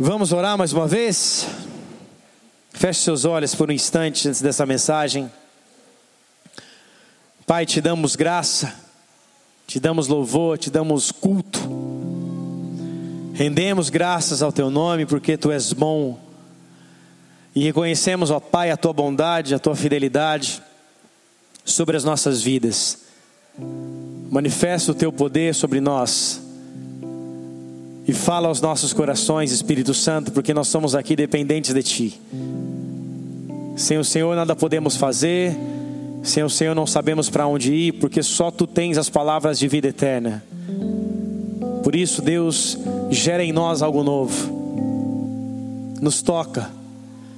Vamos orar mais uma vez? Feche seus olhos por um instante antes dessa mensagem. Pai, te damos graça, te damos louvor, te damos culto. Rendemos graças ao teu nome porque tu és bom. E reconhecemos, ó Pai, a tua bondade, a tua fidelidade sobre as nossas vidas. Manifesta o teu poder sobre nós e fala aos nossos corações, Espírito Santo, porque nós somos aqui dependentes de Ti. Sem o Senhor nada podemos fazer, sem o Senhor não sabemos para onde ir, porque só Tu tens as palavras de vida eterna. Por isso, Deus, gera em nós algo novo, nos toca.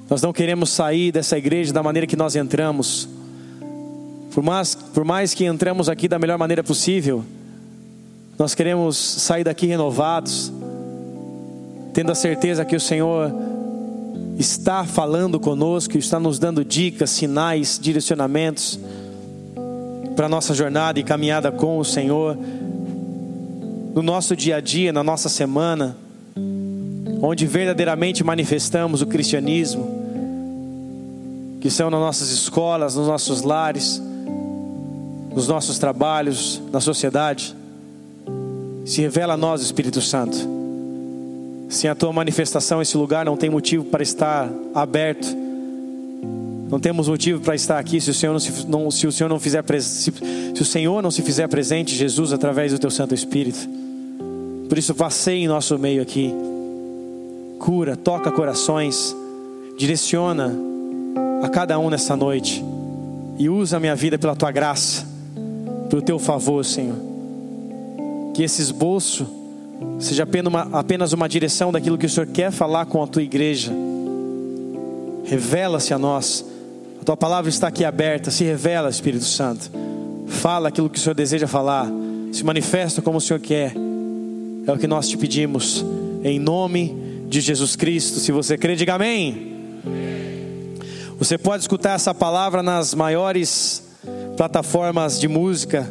Nós não queremos sair dessa igreja da maneira que nós entramos, por mais, por mais que entramos aqui da melhor maneira possível, nós queremos sair daqui renovados, tendo a certeza que o Senhor está falando conosco, está nos dando dicas, sinais, direcionamentos para a nossa jornada e caminhada com o Senhor, no nosso dia a dia, na nossa semana, onde verdadeiramente manifestamos o cristianismo, que são nas nossas escolas, nos nossos lares, nos nossos trabalhos, na sociedade. Se revela a nós, Espírito Santo. Sem a tua manifestação, esse lugar não tem motivo para estar aberto. Não temos motivo para estar aqui se o Senhor não se, não, se o Senhor não fizer se, se o Senhor não se fizer presente, Jesus, através do teu Santo Espírito. Por isso, passei em nosso meio aqui. Cura, toca corações, direciona a cada um nessa noite e usa a minha vida pela tua graça, pelo teu favor, Senhor que esse esboço seja apenas uma, direção daquilo que o Senhor quer falar com a tua igreja. Revela-se a nós. A tua palavra está aqui aberta. Se revela, Espírito Santo. Fala aquilo que o Senhor deseja falar. Se manifesta como o Senhor quer. É o que nós te pedimos. Em nome de Jesus Cristo. Se você crê, diga amém. Você pode escutar essa palavra nas maiores plataformas de música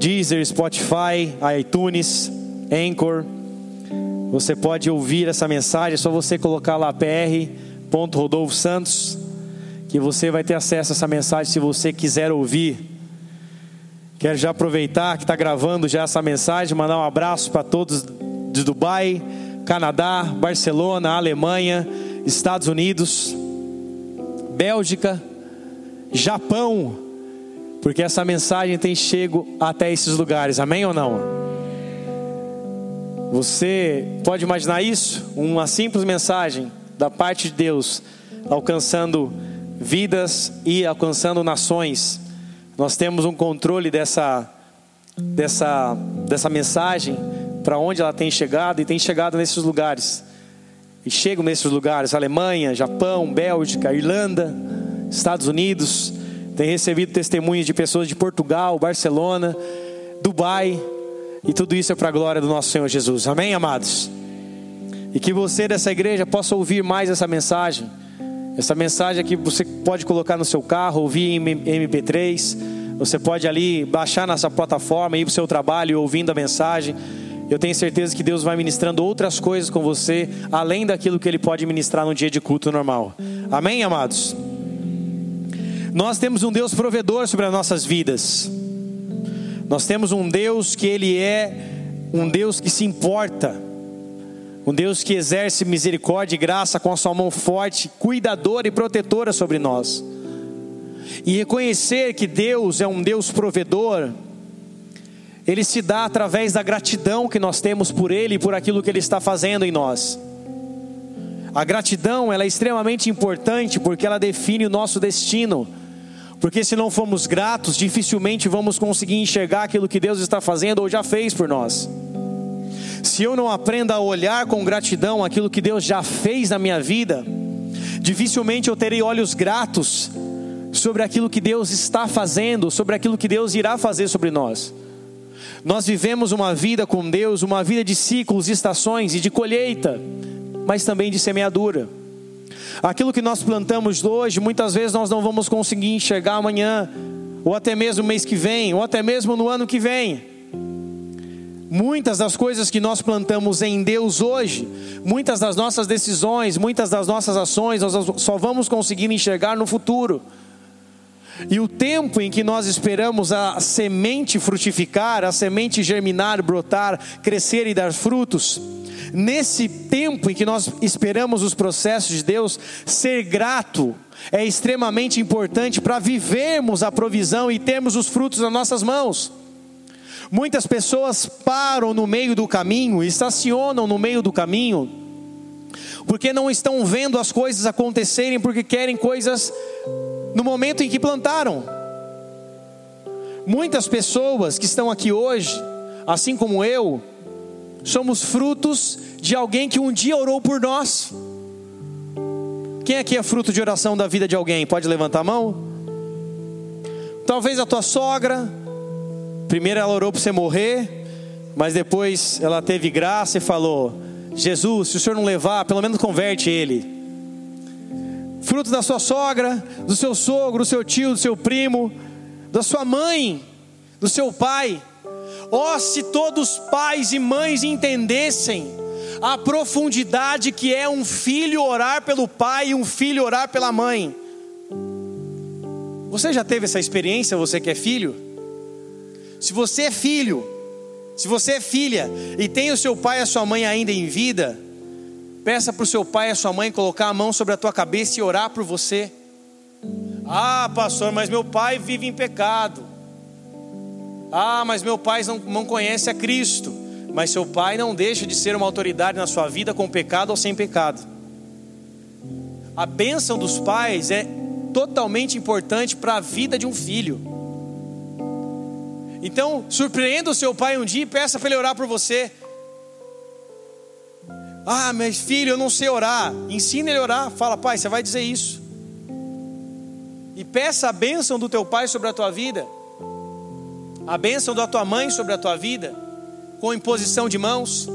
Deezer, Spotify, iTunes, Anchor. Você pode ouvir essa mensagem, é só você colocar lá pr.rodolfo Santos, que você vai ter acesso a essa mensagem se você quiser ouvir. Quero já aproveitar que está gravando já essa mensagem, mandar um abraço para todos de Dubai, Canadá, Barcelona, Alemanha, Estados Unidos, Bélgica, Japão, porque essa mensagem tem chego até esses lugares, amém ou não? Você pode imaginar isso? Uma simples mensagem da parte de Deus alcançando vidas e alcançando nações. Nós temos um controle dessa dessa dessa mensagem para onde ela tem chegado e tem chegado nesses lugares. E chegam nesses lugares: Alemanha, Japão, Bélgica, Irlanda, Estados Unidos, tem recebido testemunhos de pessoas de Portugal, Barcelona, Dubai, e tudo isso é para a glória do nosso Senhor Jesus. Amém, amados? E que você dessa igreja possa ouvir mais essa mensagem. Essa mensagem que você pode colocar no seu carro, ouvir em MP3. Você pode ali baixar nessa plataforma, ir para o seu trabalho ouvindo a mensagem. Eu tenho certeza que Deus vai ministrando outras coisas com você, além daquilo que Ele pode ministrar no dia de culto normal. Amém, amados? Nós temos um Deus provedor sobre as nossas vidas. Nós temos um Deus que Ele é um Deus que se importa, um Deus que exerce misericórdia e graça com a sua mão forte, cuidadora e protetora sobre nós. E reconhecer que Deus é um Deus provedor, Ele se dá através da gratidão que nós temos por Ele e por aquilo que Ele está fazendo em nós. A gratidão ela é extremamente importante porque ela define o nosso destino. Porque se não formos gratos, dificilmente vamos conseguir enxergar aquilo que Deus está fazendo ou já fez por nós. Se eu não aprendo a olhar com gratidão aquilo que Deus já fez na minha vida, dificilmente eu terei olhos gratos sobre aquilo que Deus está fazendo, sobre aquilo que Deus irá fazer sobre nós. Nós vivemos uma vida com Deus, uma vida de ciclos, estações e de colheita, mas também de semeadura. Aquilo que nós plantamos hoje, muitas vezes nós não vamos conseguir enxergar amanhã, ou até mesmo mês que vem, ou até mesmo no ano que vem. Muitas das coisas que nós plantamos em Deus hoje, muitas das nossas decisões, muitas das nossas ações, nós só vamos conseguir enxergar no futuro. E o tempo em que nós esperamos a semente frutificar, a semente germinar, brotar, crescer e dar frutos, nesse tempo em que nós esperamos os processos de Deus, ser grato é extremamente importante para vivermos a provisão e termos os frutos nas nossas mãos. Muitas pessoas param no meio do caminho, estacionam no meio do caminho, porque não estão vendo as coisas acontecerem, porque querem coisas no momento em que plantaram. Muitas pessoas que estão aqui hoje, assim como eu, somos frutos de alguém que um dia orou por nós. Quem aqui é fruto de oração da vida de alguém? Pode levantar a mão? Talvez a tua sogra, Primeiro ela orou para você morrer, mas depois ela teve graça e falou: Jesus, se o senhor não levar, pelo menos converte ele. Fruto da sua sogra, do seu sogro, do seu tio, do seu primo, da sua mãe, do seu pai. Ó, oh, se todos pais e mães entendessem a profundidade que é um filho orar pelo pai e um filho orar pela mãe. Você já teve essa experiência, você que é filho? Se você é filho, se você é filha e tem o seu pai e a sua mãe ainda em vida, peça para o seu pai e a sua mãe colocar a mão sobre a tua cabeça e orar por você. Ah, pastor, mas meu pai vive em pecado. Ah, mas meu pai não, não conhece a Cristo. Mas seu pai não deixa de ser uma autoridade na sua vida com pecado ou sem pecado. A bênção dos pais é totalmente importante para a vida de um filho. Então, surpreenda o seu pai um dia e peça para ele orar por você. Ah, meu filho, eu não sei orar. Ensina ele a orar. Fala, pai, você vai dizer isso. E peça a bênção do teu pai sobre a tua vida. A bênção da tua mãe sobre a tua vida. Com imposição de mãos.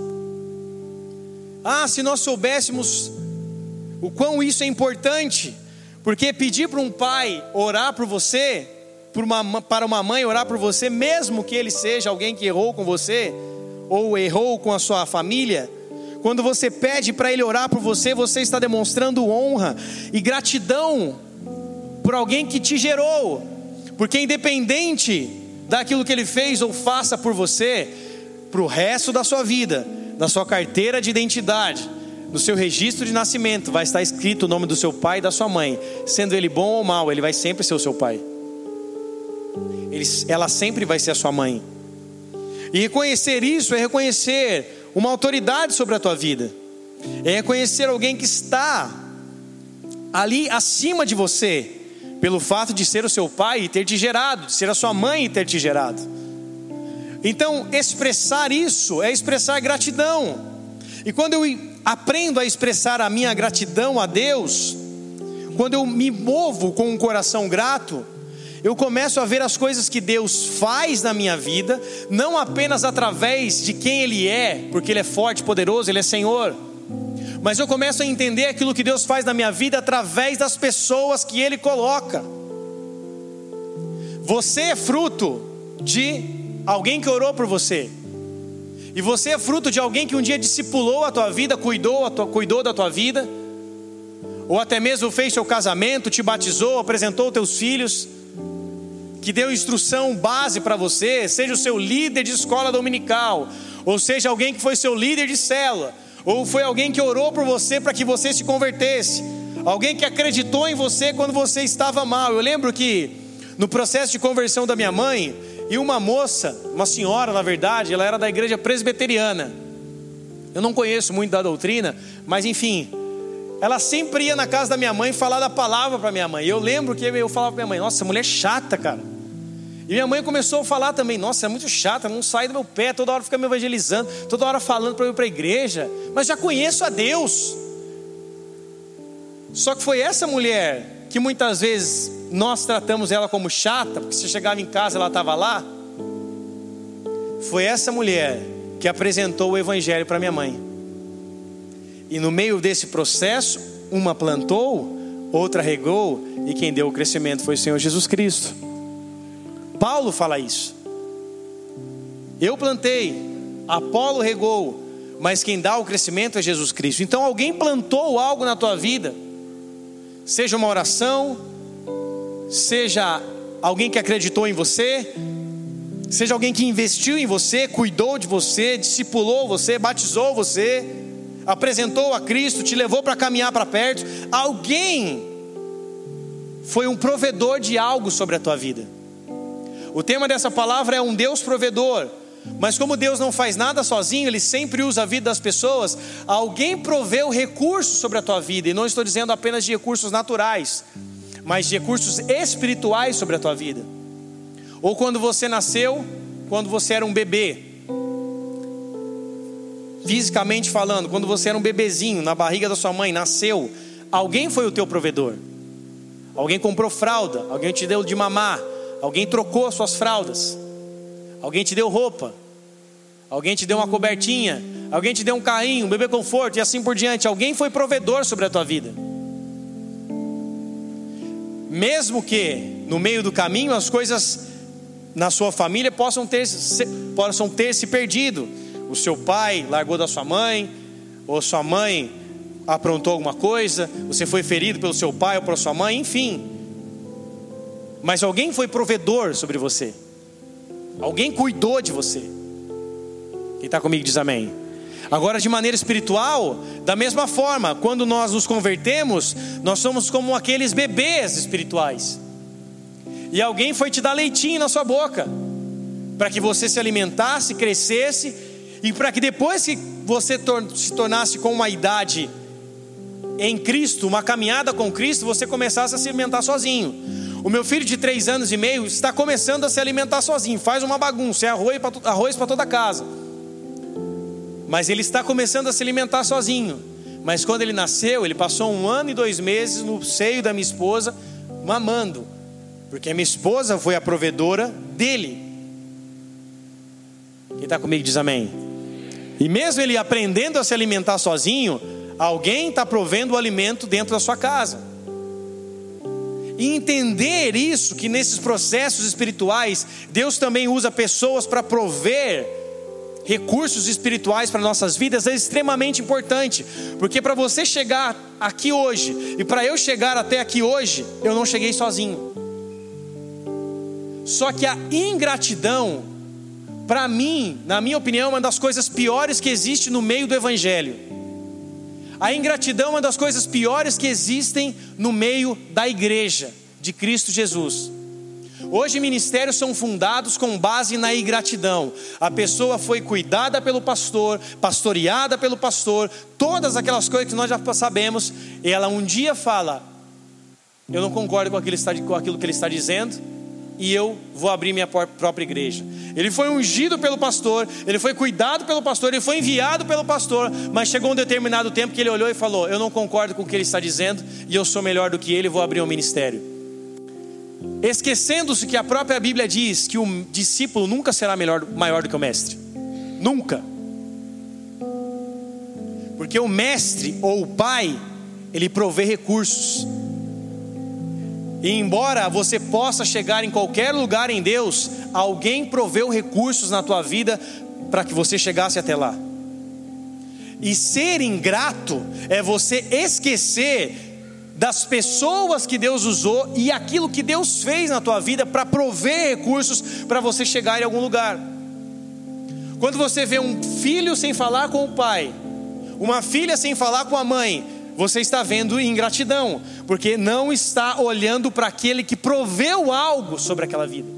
Ah, se nós soubéssemos o quão isso é importante. Porque pedir para um pai orar por você uma, para uma mãe orar por você, mesmo que ele seja alguém que errou com você, ou errou com a sua família, quando você pede para ele orar por você, você está demonstrando honra e gratidão por alguém que te gerou, porque independente daquilo que ele fez ou faça por você, para o resto da sua vida, na sua carteira de identidade, no seu registro de nascimento, vai estar escrito o nome do seu pai e da sua mãe, sendo ele bom ou mal, ele vai sempre ser o seu pai ele, ela sempre vai ser a sua mãe. E reconhecer isso é reconhecer uma autoridade sobre a tua vida, é reconhecer alguém que está ali acima de você, pelo fato de ser o seu pai e ter te gerado, de ser a sua mãe e ter te gerado. Então, expressar isso é expressar gratidão. E quando eu aprendo a expressar a minha gratidão a Deus, quando eu me movo com um coração grato, eu começo a ver as coisas que Deus faz na minha vida, não apenas através de quem Ele é, porque Ele é forte, poderoso, Ele é Senhor, mas eu começo a entender aquilo que Deus faz na minha vida através das pessoas que Ele coloca. Você é fruto de alguém que orou por você. E você é fruto de alguém que um dia discipulou a tua vida, cuidou, tua, cuidou da tua vida, ou até mesmo fez seu casamento, te batizou, apresentou teus filhos que deu instrução base para você, seja o seu líder de escola dominical, ou seja alguém que foi seu líder de célula, ou foi alguém que orou por você para que você se convertesse, alguém que acreditou em você quando você estava mal. Eu lembro que no processo de conversão da minha mãe, e uma moça, uma senhora na verdade, ela era da igreja presbiteriana. Eu não conheço muito da doutrina, mas enfim, ela sempre ia na casa da minha mãe falar da palavra para minha mãe. Eu lembro que eu falava para minha mãe: Nossa, mulher chata, cara. E minha mãe começou a falar também: Nossa, é muito chata, não sai do meu pé, toda hora fica me evangelizando, toda hora falando para eu ir para a igreja, mas já conheço a Deus. Só que foi essa mulher que muitas vezes nós tratamos ela como chata, porque você chegava em casa ela estava lá. Foi essa mulher que apresentou o evangelho para minha mãe. E no meio desse processo, uma plantou, outra regou, e quem deu o crescimento foi o Senhor Jesus Cristo. Paulo fala isso. Eu plantei, Apolo regou, mas quem dá o crescimento é Jesus Cristo. Então alguém plantou algo na tua vida, seja uma oração, seja alguém que acreditou em você, seja alguém que investiu em você, cuidou de você, discipulou você, batizou você, apresentou a Cristo, te levou para caminhar para perto. Alguém foi um provedor de algo sobre a tua vida. O tema dessa palavra é um Deus provedor. Mas como Deus não faz nada sozinho, Ele sempre usa a vida das pessoas, alguém proveu recursos sobre a tua vida, e não estou dizendo apenas de recursos naturais, mas de recursos espirituais sobre a tua vida. Ou quando você nasceu, quando você era um bebê, fisicamente falando, quando você era um bebezinho na barriga da sua mãe, nasceu, alguém foi o teu provedor. Alguém comprou fralda, alguém te deu de mamar, alguém trocou suas fraldas. Alguém te deu roupa. Alguém te deu uma cobertinha. Alguém te deu um carrinho, um bebê conforto e assim por diante. Alguém foi provedor sobre a tua vida. Mesmo que no meio do caminho as coisas na sua família possam ter, possam ter se perdido. O seu pai largou da sua mãe, ou sua mãe aprontou alguma coisa, você foi ferido pelo seu pai ou pela sua mãe, enfim. Mas alguém foi provedor sobre você. Alguém cuidou de você. Quem está comigo diz amém. Agora, de maneira espiritual, da mesma forma, quando nós nos convertemos, nós somos como aqueles bebês espirituais. E alguém foi te dar leitinho na sua boca, para que você se alimentasse, crescesse, e para que depois que você se tornasse com uma idade em Cristo, uma caminhada com Cristo, você começasse a se alimentar sozinho. O meu filho de três anos e meio está começando a se alimentar sozinho, faz uma bagunça, é arroz para toda a casa. Mas ele está começando a se alimentar sozinho. Mas quando ele nasceu, ele passou um ano e dois meses no seio da minha esposa, mamando, porque a minha esposa foi a provedora dele. Quem está comigo diz amém. E mesmo ele aprendendo a se alimentar sozinho, alguém está provendo o alimento dentro da sua casa. E entender isso, que nesses processos espirituais, Deus também usa pessoas para prover recursos espirituais para nossas vidas, é extremamente importante, porque para você chegar aqui hoje e para eu chegar até aqui hoje, eu não cheguei sozinho. Só que a ingratidão, para mim, na minha opinião, é uma das coisas piores que existe no meio do Evangelho. A ingratidão é uma das coisas piores que existem no meio da igreja de Cristo Jesus. Hoje ministérios são fundados com base na ingratidão. A pessoa foi cuidada pelo pastor, pastoreada pelo pastor, todas aquelas coisas que nós já sabemos, e ela um dia fala: Eu não concordo com aquilo, que ele está dizendo, e eu vou abrir minha própria igreja. Ele foi ungido pelo pastor, ele foi cuidado pelo pastor, ele foi enviado pelo pastor, mas chegou um determinado tempo que ele olhou e falou: Eu não concordo com o que ele está dizendo, e eu sou melhor do que ele, vou abrir um ministério. Esquecendo-se que a própria Bíblia diz que o discípulo nunca será melhor, maior do que o mestre. Nunca. Porque o mestre ou o pai, ele provê recursos. E embora você possa chegar em qualquer lugar em Deus, alguém proveu recursos na tua vida para que você chegasse até lá. E ser ingrato é você esquecer das pessoas que Deus usou e aquilo que Deus fez na tua vida para prover recursos para você chegar em algum lugar. Quando você vê um filho sem falar com o pai, uma filha sem falar com a mãe, você está vendo ingratidão, porque não está olhando para aquele que proveu algo sobre aquela vida.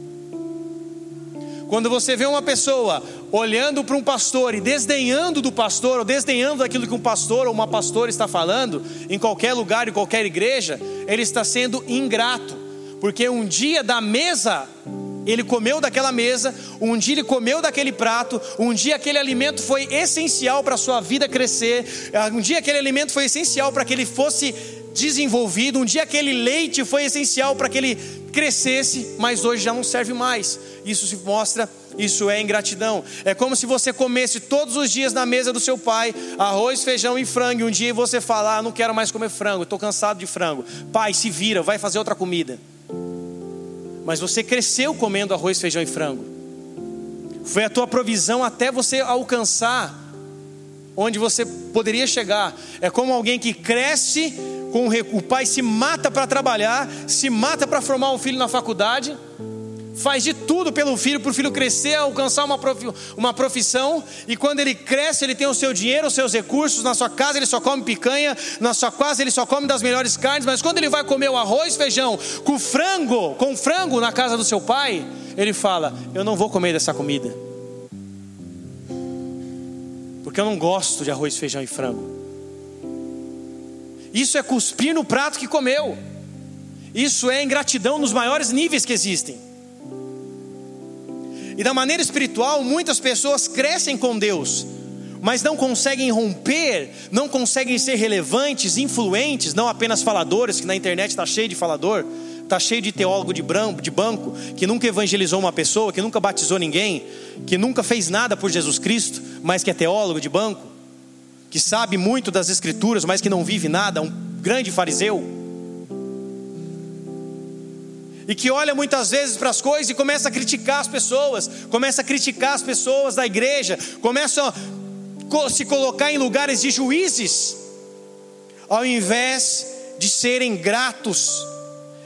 Quando você vê uma pessoa olhando para um pastor e desdenhando do pastor, ou desdenhando daquilo que um pastor ou uma pastora está falando, em qualquer lugar, em qualquer igreja, ele está sendo ingrato, porque um dia da mesa ele comeu daquela mesa, um dia ele comeu daquele prato, um dia aquele alimento foi essencial para a sua vida crescer, um dia aquele alimento foi essencial para que ele fosse desenvolvido, um dia aquele leite foi essencial para que ele crescesse, mas hoje já não serve mais. Isso se mostra, isso é ingratidão. É como se você comesse todos os dias na mesa do seu pai arroz, feijão e frango, e um dia você falar: ah, não quero mais comer frango, estou cansado de frango. Pai, se vira, vai fazer outra comida mas você cresceu comendo arroz, feijão e frango. foi a tua provisão até você alcançar onde você poderia chegar. É como alguém que cresce com o pai se mata para trabalhar, se mata para formar um filho na faculdade, faz de tudo pelo filho, para o filho crescer, alcançar uma, uma profissão, e quando ele cresce, ele tem o seu dinheiro, os seus recursos, na sua casa ele só come picanha, na sua casa ele só come das melhores carnes, mas quando ele vai comer o arroz, feijão, com frango, com frango na casa do seu pai, ele fala: Eu não vou comer dessa comida, porque eu não gosto de arroz, feijão e frango. Isso é cuspir no prato que comeu. Isso é ingratidão nos maiores níveis que existem. E da maneira espiritual, muitas pessoas crescem com Deus, mas não conseguem romper, não conseguem ser relevantes, influentes, não apenas faladores, que na internet está cheio de falador, está cheio de teólogo de, branco, de banco, que nunca evangelizou uma pessoa, que nunca batizou ninguém, que nunca fez nada por Jesus Cristo, mas que é teólogo de banco, que sabe muito das escrituras, mas que não vive nada, um grande fariseu e que olha muitas vezes para as coisas e começa a criticar as pessoas, começa a criticar as pessoas da igreja, começa a se colocar em lugares de juízes, ao invés de serem gratos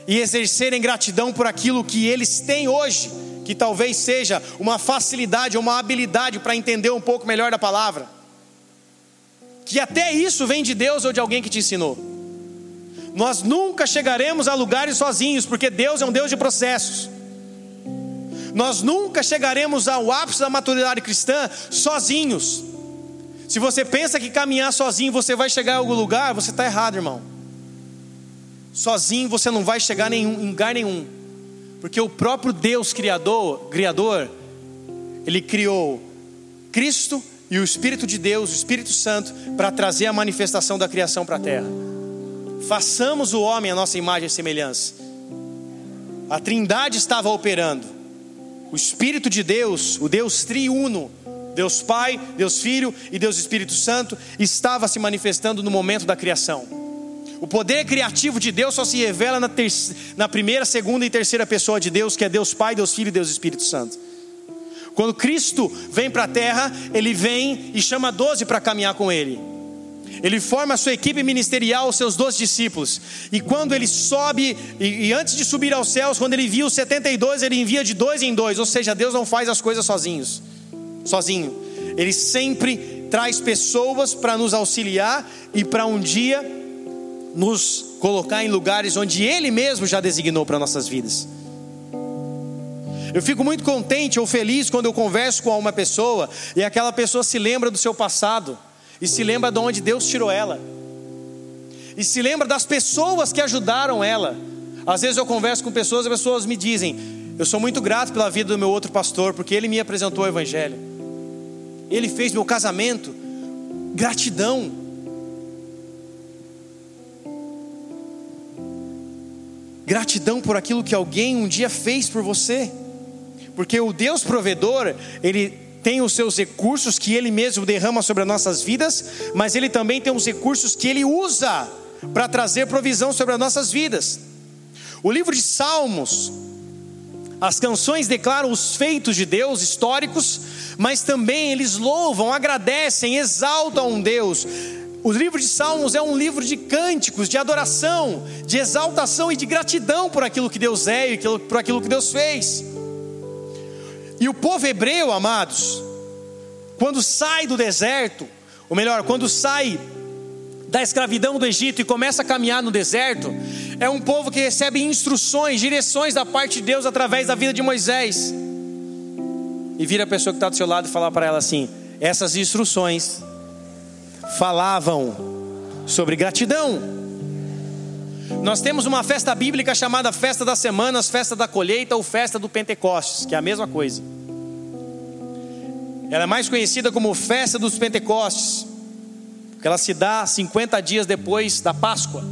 e exercerem gratidão por aquilo que eles têm hoje, que talvez seja uma facilidade uma habilidade para entender um pouco melhor da palavra. Que até isso vem de Deus ou de alguém que te ensinou. Nós nunca chegaremos a lugares sozinhos, porque Deus é um Deus de processos. Nós nunca chegaremos ao ápice da maturidade cristã sozinhos. Se você pensa que caminhar sozinho você vai chegar a algum lugar, você está errado, irmão. Sozinho você não vai chegar nenhum, em lugar nenhum, porque o próprio Deus Criador, Criador, Ele criou Cristo e o Espírito de Deus, o Espírito Santo, para trazer a manifestação da criação para a terra façamos o homem a nossa imagem e semelhança. A Trindade estava operando. O Espírito de Deus, o Deus triuno, Deus Pai, Deus Filho e Deus Espírito Santo, estava se manifestando no momento da criação. O poder criativo de Deus só se revela na, na primeira, segunda e terceira pessoa de Deus, que é Deus Pai, Deus Filho e Deus Espírito Santo. Quando Cristo vem para a terra, ele vem e chama doze para caminhar com ele. Ele forma a sua equipe ministerial, os seus doze discípulos. E quando ele sobe, e, e, antes de subir aos céus, quando ele envia os 72, ele envia de dois em dois. Ou seja, Deus não faz as coisas sozinhos, sozinho. Ele sempre traz pessoas para nos auxiliar e para um dia nos colocar em lugares onde Ele mesmo já designou para nossas vidas. Eu fico muito contente ou feliz quando eu converso com uma pessoa e aquela pessoa se lembra do seu passado e se lembra de onde Deus tirou ela, e se lembra das pessoas que ajudaram ela. Às vezes eu converso com pessoas e as pessoas me dizem: Eu sou muito grato pela vida do meu outro pastor, porque ele me apresentou o Evangelho, ele fez meu casamento. Gratidão. Gratidão por aquilo que alguém um dia fez por você, porque o Deus provedor, ele tem os seus recursos que Ele mesmo derrama sobre as nossas vidas, mas Ele também tem os recursos que Ele usa para trazer provisão sobre as nossas vidas. O livro de Salmos, as canções declaram os feitos de Deus históricos, mas também eles louvam, agradecem, exaltam um Deus. O livro de Salmos é um livro de cânticos, de adoração, de exaltação e de gratidão por aquilo que Deus é e por aquilo que Deus fez. E o povo hebreu, amados, quando sai do deserto, ou melhor, quando sai da escravidão do Egito e começa a caminhar no deserto, é um povo que recebe instruções, direções da parte de Deus através da vida de Moisés. E vira a pessoa que está do seu lado e fala para ela assim: essas instruções falavam sobre gratidão. Nós temos uma festa bíblica chamada Festa das Semanas, Festa da Colheita ou Festa do Pentecostes, que é a mesma coisa. Ela é mais conhecida como Festa dos Pentecostes, porque ela se dá 50 dias depois da Páscoa.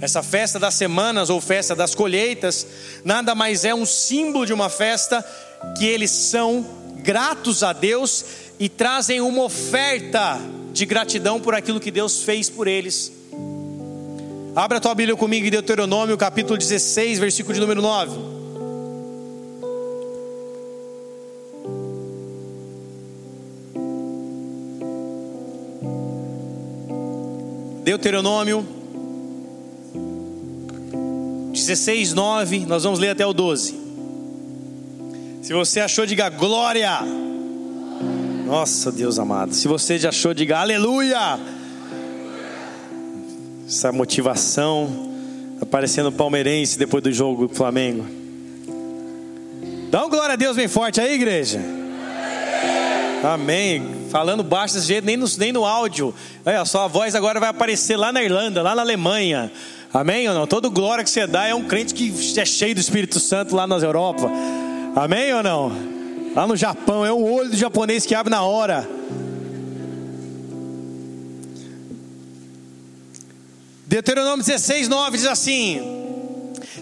Essa festa das semanas ou festa das colheitas, nada mais é um símbolo de uma festa que eles são gratos a Deus e trazem uma oferta de gratidão por aquilo que Deus fez por eles Abra a tua Bíblia comigo em Deuteronômio, capítulo 16, versículo de número 9. Deuteronômio 16, 9, nós vamos ler até o 12. Se você achou, diga glória. Nossa, Deus amado. Se você já achou, diga aleluia. Essa motivação aparecendo palmeirense depois do jogo do Flamengo. Dá um glória a Deus bem forte aí, igreja. Amém. Falando baixo desse jeito, nem no, nem no áudio. Olha só, a voz agora vai aparecer lá na Irlanda, lá na Alemanha. Amém ou não? Todo glória que você dá é um crente que é cheio do Espírito Santo lá nas Europa. Amém ou não? Lá no Japão, é um olho do japonês que abre na hora. Deuteronômio 16, 9 diz assim: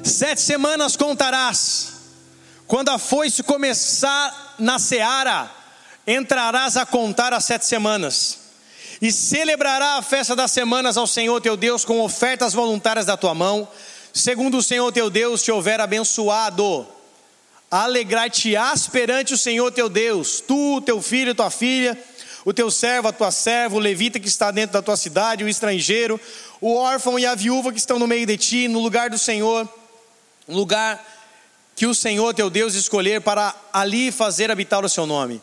Sete semanas contarás, quando a foice começar na seara, entrarás a contar as sete semanas, e celebrará a festa das semanas ao Senhor teu Deus com ofertas voluntárias da tua mão, segundo o Senhor teu Deus te houver abençoado. Alegrar-te-ás perante o Senhor teu Deus, tu, teu filho, tua filha, o teu servo, a tua serva, o levita que está dentro da tua cidade, o estrangeiro, o órfão e a viúva que estão no meio de ti, no lugar do Senhor, no lugar que o Senhor teu Deus escolher para ali fazer habitar o seu nome.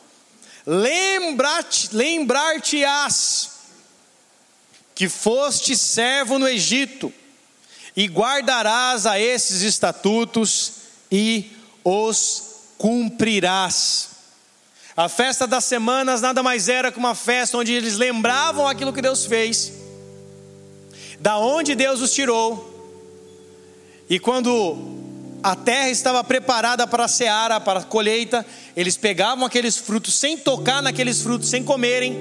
Lembrar-te-ás que foste servo no Egito, e guardarás a esses estatutos e os cumprirás. A festa das semanas nada mais era que uma festa onde eles lembravam aquilo que Deus fez da onde Deus os tirou. E quando a terra estava preparada para a seara, para a colheita, eles pegavam aqueles frutos sem tocar naqueles frutos, sem comerem,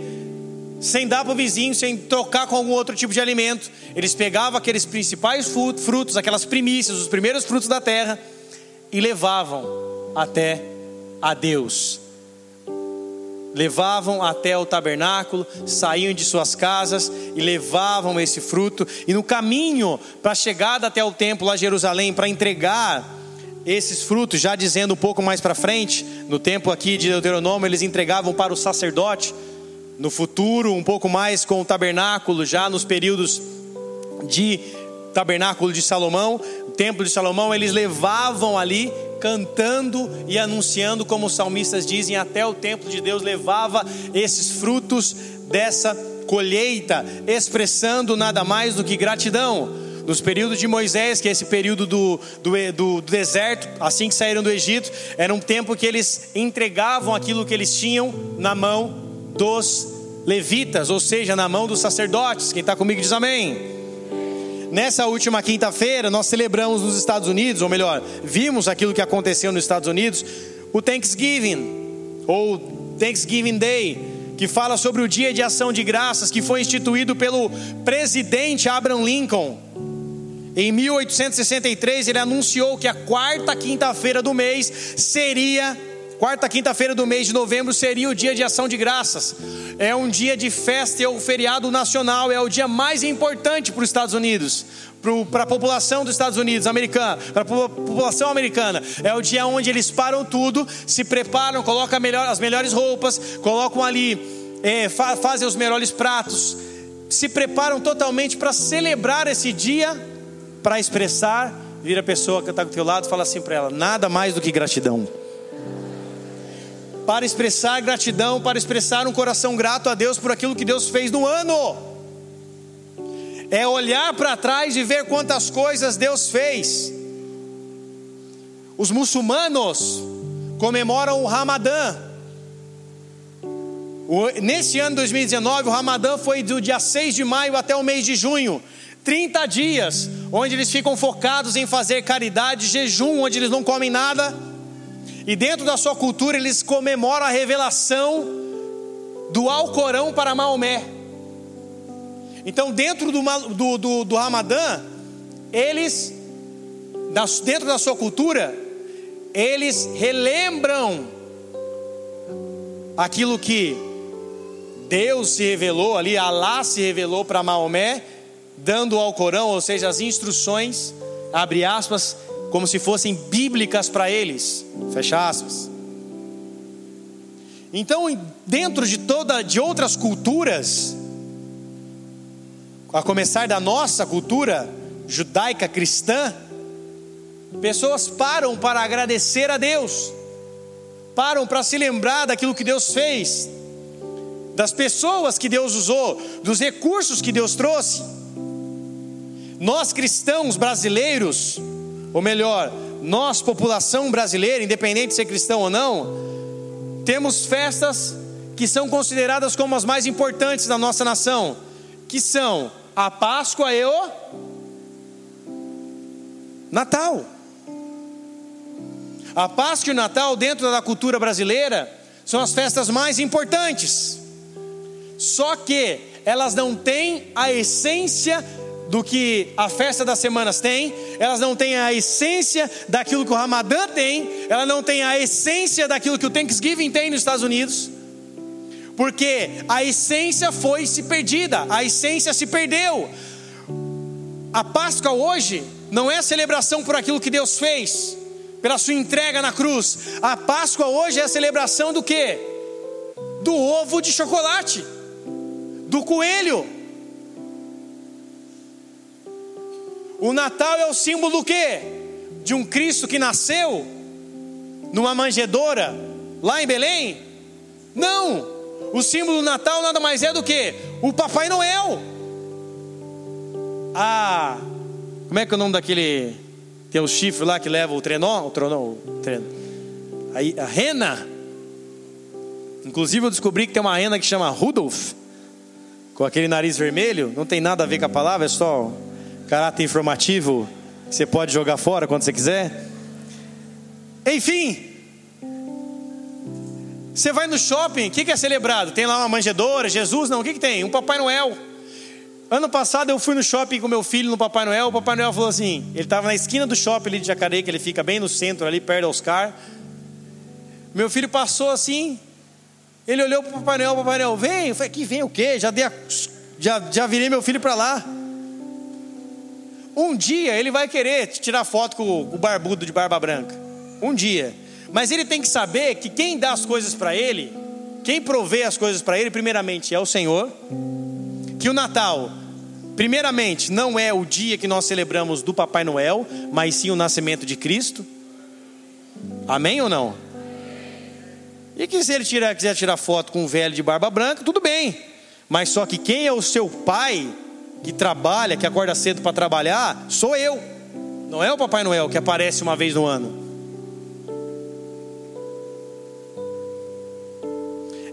sem dar para o vizinho, sem trocar com algum outro tipo de alimento. Eles pegavam aqueles principais frutos, aquelas primícias, os primeiros frutos da terra, e levavam até a Deus levavam até o tabernáculo, saíam de suas casas e levavam esse fruto, e no caminho para a chegada até o templo a Jerusalém, para entregar esses frutos, já dizendo um pouco mais para frente, no tempo aqui de Deuteronômio, eles entregavam para o sacerdote, no futuro, um pouco mais com o tabernáculo, já nos períodos de tabernáculo de Salomão, o templo de Salomão, eles levavam ali cantando e anunciando, como os salmistas dizem, até o templo de Deus levava esses frutos dessa colheita, expressando nada mais do que gratidão. Nos períodos de Moisés, que é esse período do, do, do, deserto, assim que saíram do Egito, era um tempo que eles entregavam aquilo que eles tinham na mão dos levitas, ou seja, na mão dos sacerdotes. Quem está comigo diz amém. Nessa última quinta-feira, nós celebramos nos Estados Unidos, ou melhor, vimos aquilo que aconteceu nos Estados Unidos, o Thanksgiving, ou Thanksgiving Day, que fala sobre o Dia de Ação de Graças, que foi instituído pelo presidente Abraham Lincoln. Em 1863, ele anunciou que a quarta quinta-feira do mês seria Quarta quinta-feira do mês de novembro seria o dia de ação de graças. É um dia de festa, é o feriado nacional, é o dia mais importante para os Estados Unidos, para a população dos Estados Unidos americana, para a população americana. É o dia onde eles param tudo, se preparam, colocam melhor, as melhores roupas, colocam ali, é, fa fazem os melhores pratos, se preparam totalmente para celebrar esse dia, para expressar. Vira a pessoa que está do teu lado e fala assim para ela: nada mais do que gratidão para expressar gratidão, para expressar um coração grato a Deus por aquilo que Deus fez no ano. É olhar para trás e ver quantas coisas Deus fez. Os muçulmanos comemoram o Ramadã. Nesse ano de 2019, o Ramadã foi do dia 6 de maio até o mês de junho. 30 dias, onde eles ficam focados em fazer caridade, jejum, onde eles não comem nada e dentro da sua cultura eles comemoram a revelação do Alcorão para Maomé. Então, dentro do, do, do, do Ramadã, eles, dentro da sua cultura, eles relembram aquilo que Deus se revelou ali, Alá se revelou para Maomé, dando ao Corão, ou seja, as instruções, abre aspas, como se fossem bíblicas para eles. Fecha aspas. Então, dentro de toda de outras culturas, a começar da nossa cultura judaica cristã, pessoas param para agradecer a Deus, param para se lembrar daquilo que Deus fez, das pessoas que Deus usou, dos recursos que Deus trouxe. Nós cristãos brasileiros, ou melhor, nós, população brasileira, independente de ser cristão ou não, temos festas que são consideradas como as mais importantes da nossa nação, que são a Páscoa e o Natal. A Páscoa e o Natal, dentro da cultura brasileira, são as festas mais importantes. Só que elas não têm a essência do que a festa das semanas tem, elas não têm a essência daquilo que o Ramadã tem, ela não tem a essência daquilo que o Thanksgiving tem nos Estados Unidos, porque a essência foi se perdida, a essência se perdeu. A Páscoa hoje não é a celebração por aquilo que Deus fez, pela sua entrega na cruz. A Páscoa hoje é a celebração do que? Do ovo de chocolate, do coelho O Natal é o símbolo do quê? De um Cristo que nasceu numa manjedoura lá em Belém? Não! O símbolo do Natal nada mais é do que o Papai Noel. Ah, como é que é o nome daquele tem o chifre lá que leva o trenó, o trenó, o trenó. Aí a rena. Inclusive eu descobri que tem uma rena que chama Rudolph, com aquele nariz vermelho, não tem nada a ver com a palavra, é só caráter informativo, você pode jogar fora quando você quiser. Enfim, você vai no shopping, o que, que, é celebrado? Tem lá uma manjedora, Jesus? Não, o que, que tem? Um Papai Noel. Ano passado eu fui no shopping com meu filho no Papai Noel. O Papai Noel falou assim: ele estava na esquina do shopping ali de Jacareí, que ele fica bem no centro, ali perto do Oscar. Meu filho passou assim, ele olhou para o Papai Noel, Papai Noel, vem. Eu falei: que vem o quê? Já, dei a, já, já virei meu filho para lá. Um dia ele vai querer tirar foto com o barbudo de barba branca. Um dia. Mas ele tem que saber que quem dá as coisas para ele, quem provê as coisas para ele, primeiramente é o Senhor. Que o Natal, primeiramente, não é o dia que nós celebramos do Papai Noel, mas sim o nascimento de Cristo. Amém ou não? E que se ele quiser tirar foto com um velho de barba branca, tudo bem. Mas só que quem é o seu pai que trabalha, que acorda cedo para trabalhar, sou eu. Não é o Papai Noel que aparece uma vez no ano.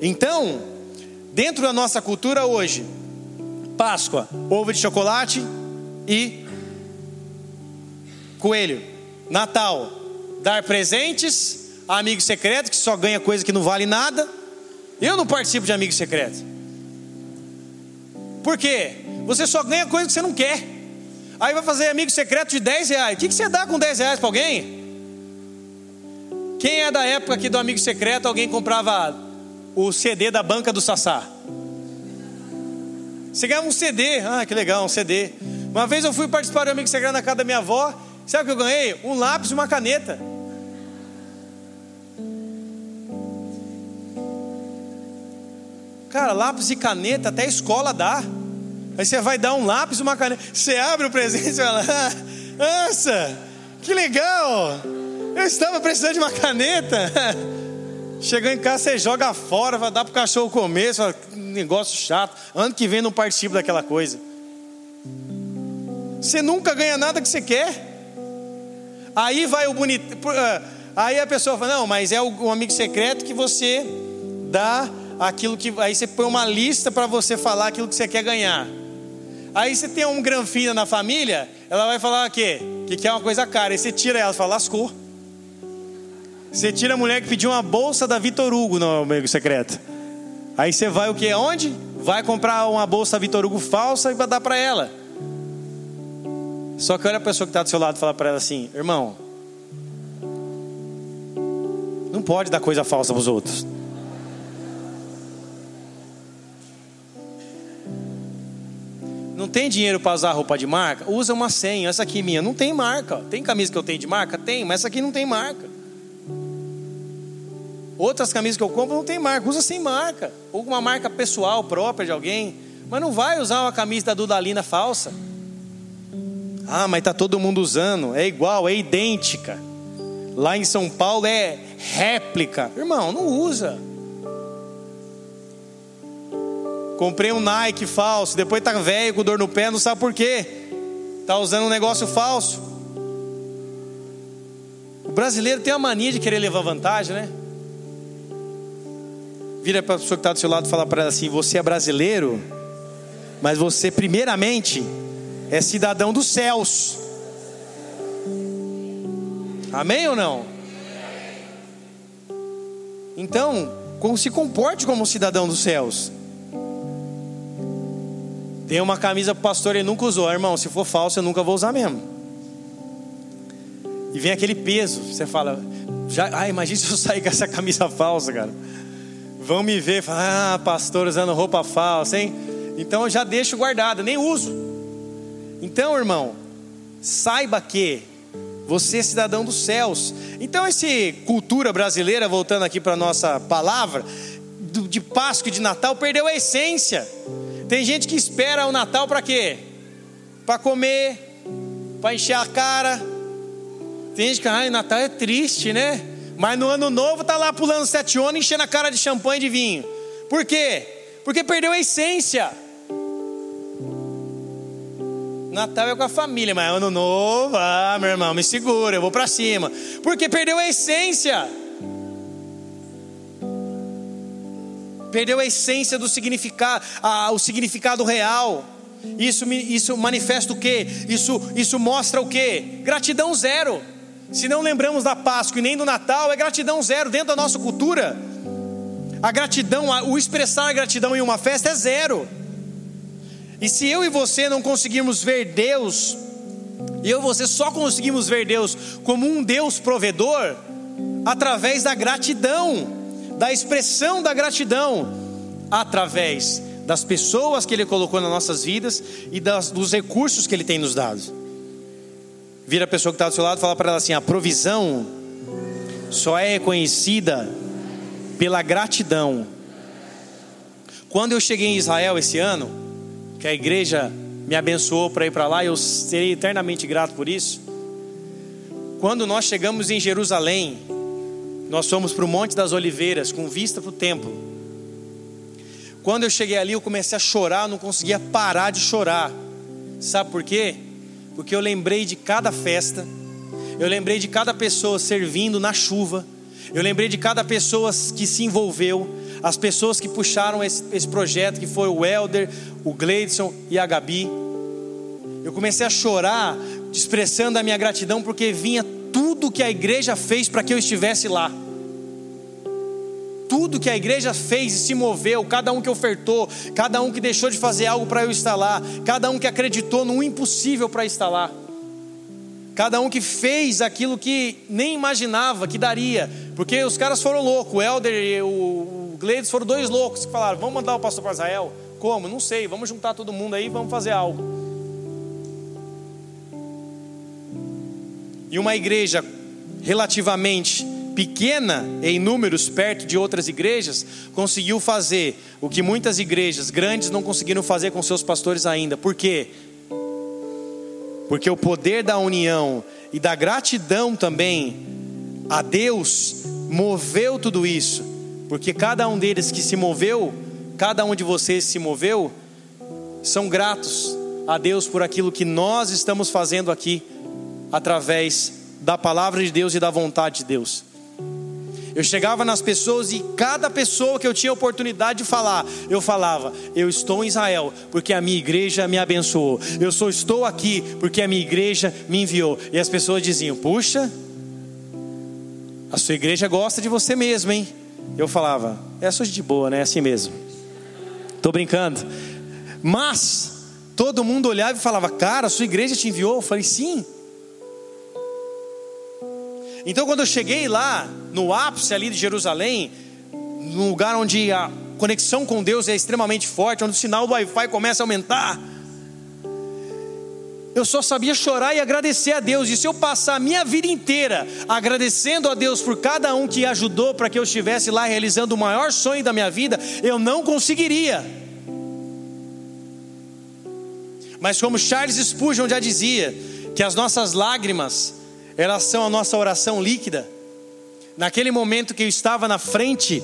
Então, dentro da nossa cultura hoje, Páscoa, ovo de chocolate e coelho. Natal, dar presentes amigo secreto que só ganha coisa que não vale nada. Eu não participo de amigo secreto. Por quê? Você só ganha coisa que você não quer. Aí vai fazer amigo secreto de 10 reais. O que, que você dá com 10 reais para alguém? Quem é da época aqui do amigo secreto, alguém comprava o CD da banca do Sassá? Você ganhava um CD, ah, que legal, um CD. Uma vez eu fui participar do amigo secreto na casa da minha avó. Sabe o que eu ganhei? Um lápis e uma caneta. Cara, lápis e caneta até a escola dá. Aí você vai dar um lápis, uma caneta. Você abre o presente e fala: ah, Nossa, que legal! Eu estava precisando de uma caneta. Chegou em casa, você joga fora, vai dar para o cachorro comer. Você fala, negócio chato. Ano que vem não participo daquela coisa. Você nunca ganha nada que você quer. Aí vai o bonito. Ah, aí a pessoa fala: Não, mas é o amigo secreto que você dá aquilo que. Aí você põe uma lista para você falar aquilo que você quer ganhar. Aí você tem um granfina na família, ela vai falar o quê? Que quer uma coisa cara. Aí você tira ela, fala, lascou. Você tira a mulher que pediu uma bolsa da Vitor Hugo no amigo secreto. Aí você vai o que? Onde? Vai comprar uma bolsa Vitor Hugo falsa e vai dar para ela. Só que olha a pessoa que está do seu lado e fala para ela assim: irmão, não pode dar coisa falsa para os outros. Não tem dinheiro para usar roupa de marca? Usa uma senha. Essa aqui minha não tem marca. Tem camisa que eu tenho de marca? Tem, mas essa aqui não tem marca. Outras camisas que eu compro não tem marca. Usa sem marca. Ou uma marca pessoal própria de alguém. Mas não vai usar uma camisa da Dudalina falsa. Ah, mas tá todo mundo usando, é igual, é idêntica. Lá em São Paulo é réplica. Irmão, não usa. Comprei um Nike falso, depois tá velho com dor no pé, não sabe por quê. Tá usando um negócio falso. O brasileiro tem a mania de querer levar vantagem, né? Vira para a pessoa que está do seu lado e fala para ela assim: Você é brasileiro, mas você, primeiramente, é cidadão dos céus. Amém ou não? Então, se comporte como cidadão dos céus. Tem uma camisa para o pastor, ele nunca usou. Irmão, se for falso, eu nunca vou usar mesmo. E vem aquele peso. Você fala, já, ah, imagina se eu sair com essa camisa falsa, cara. Vão me ver, falar, ah, pastor usando roupa falsa, hein? Então eu já deixo guardado, nem uso. Então, irmão, saiba que você é cidadão dos céus. Então, essa cultura brasileira, voltando aqui para nossa palavra, de Páscoa e de Natal, perdeu a essência. Tem gente que espera o Natal para quê? Para comer, para encher a cara. Tem gente que, ai, Natal é triste, né? Mas no ano novo tá lá pulando sete anos, enchendo a cara de champanhe e de vinho. Por quê? Porque perdeu a essência. Natal é com a família, mas ano novo, ah, meu irmão, me segura, eu vou para cima. Porque perdeu a essência. Perdeu a essência do significado, a, o significado real. Isso, isso manifesta o que? Isso, isso mostra o que? Gratidão zero. Se não lembramos da Páscoa e nem do Natal, é gratidão zero dentro da nossa cultura. A gratidão, o expressar a gratidão em uma festa é zero. E se eu e você não conseguirmos ver Deus, eu e você só conseguimos ver Deus como um Deus provedor através da gratidão da expressão da gratidão através das pessoas que Ele colocou nas nossas vidas e das, dos recursos que Ele tem nos dado. Vira a pessoa que está do seu lado e fala para ela assim: a provisão só é reconhecida pela gratidão. Quando eu cheguei em Israel esse ano, que a igreja me abençoou para ir para lá, eu serei eternamente grato por isso. Quando nós chegamos em Jerusalém, nós fomos para o Monte das Oliveiras com vista para o templo. Quando eu cheguei ali, eu comecei a chorar, não conseguia parar de chorar. Sabe por quê? Porque eu lembrei de cada festa, eu lembrei de cada pessoa servindo na chuva, eu lembrei de cada pessoa que se envolveu, as pessoas que puxaram esse, esse projeto, que foi o Elder, o Gleidson e a Gabi. Eu comecei a chorar, expressando a minha gratidão, porque vinha tudo que a igreja fez para que eu estivesse lá. Tudo que a igreja fez e se moveu, cada um que ofertou, cada um que deixou de fazer algo para eu estar lá, cada um que acreditou no impossível para estar lá, cada um que fez aquilo que nem imaginava que daria, porque os caras foram loucos, o Helder e o Gleides foram dois loucos que falaram: vamos mandar o pastor para Israel? Como? Não sei, vamos juntar todo mundo aí vamos fazer algo. E uma igreja relativamente pequena em números, perto de outras igrejas, conseguiu fazer o que muitas igrejas grandes não conseguiram fazer com seus pastores ainda. Por quê? Porque o poder da união e da gratidão também a Deus moveu tudo isso. Porque cada um deles que se moveu, cada um de vocês se moveu, são gratos a Deus por aquilo que nós estamos fazendo aqui através da palavra de Deus e da vontade de Deus. Eu chegava nas pessoas e cada pessoa que eu tinha oportunidade de falar, eu falava: Eu estou em Israel porque a minha igreja me abençoou. Eu só estou aqui porque a minha igreja me enviou. E as pessoas diziam: Puxa, a sua igreja gosta de você mesmo, hein? Eu falava: É só de boa, né? É assim mesmo. Estou brincando. Mas todo mundo olhava e falava: Cara, a sua igreja te enviou? Eu falei: Sim. Então, quando eu cheguei lá, no ápice ali de Jerusalém, num lugar onde a conexão com Deus é extremamente forte, onde o sinal do Wi-Fi começa a aumentar, eu só sabia chorar e agradecer a Deus. E se eu passar a minha vida inteira agradecendo a Deus por cada um que ajudou para que eu estivesse lá realizando o maior sonho da minha vida, eu não conseguiria. Mas como Charles Spurgeon já dizia, que as nossas lágrimas, elas são a nossa oração líquida. Naquele momento que eu estava na frente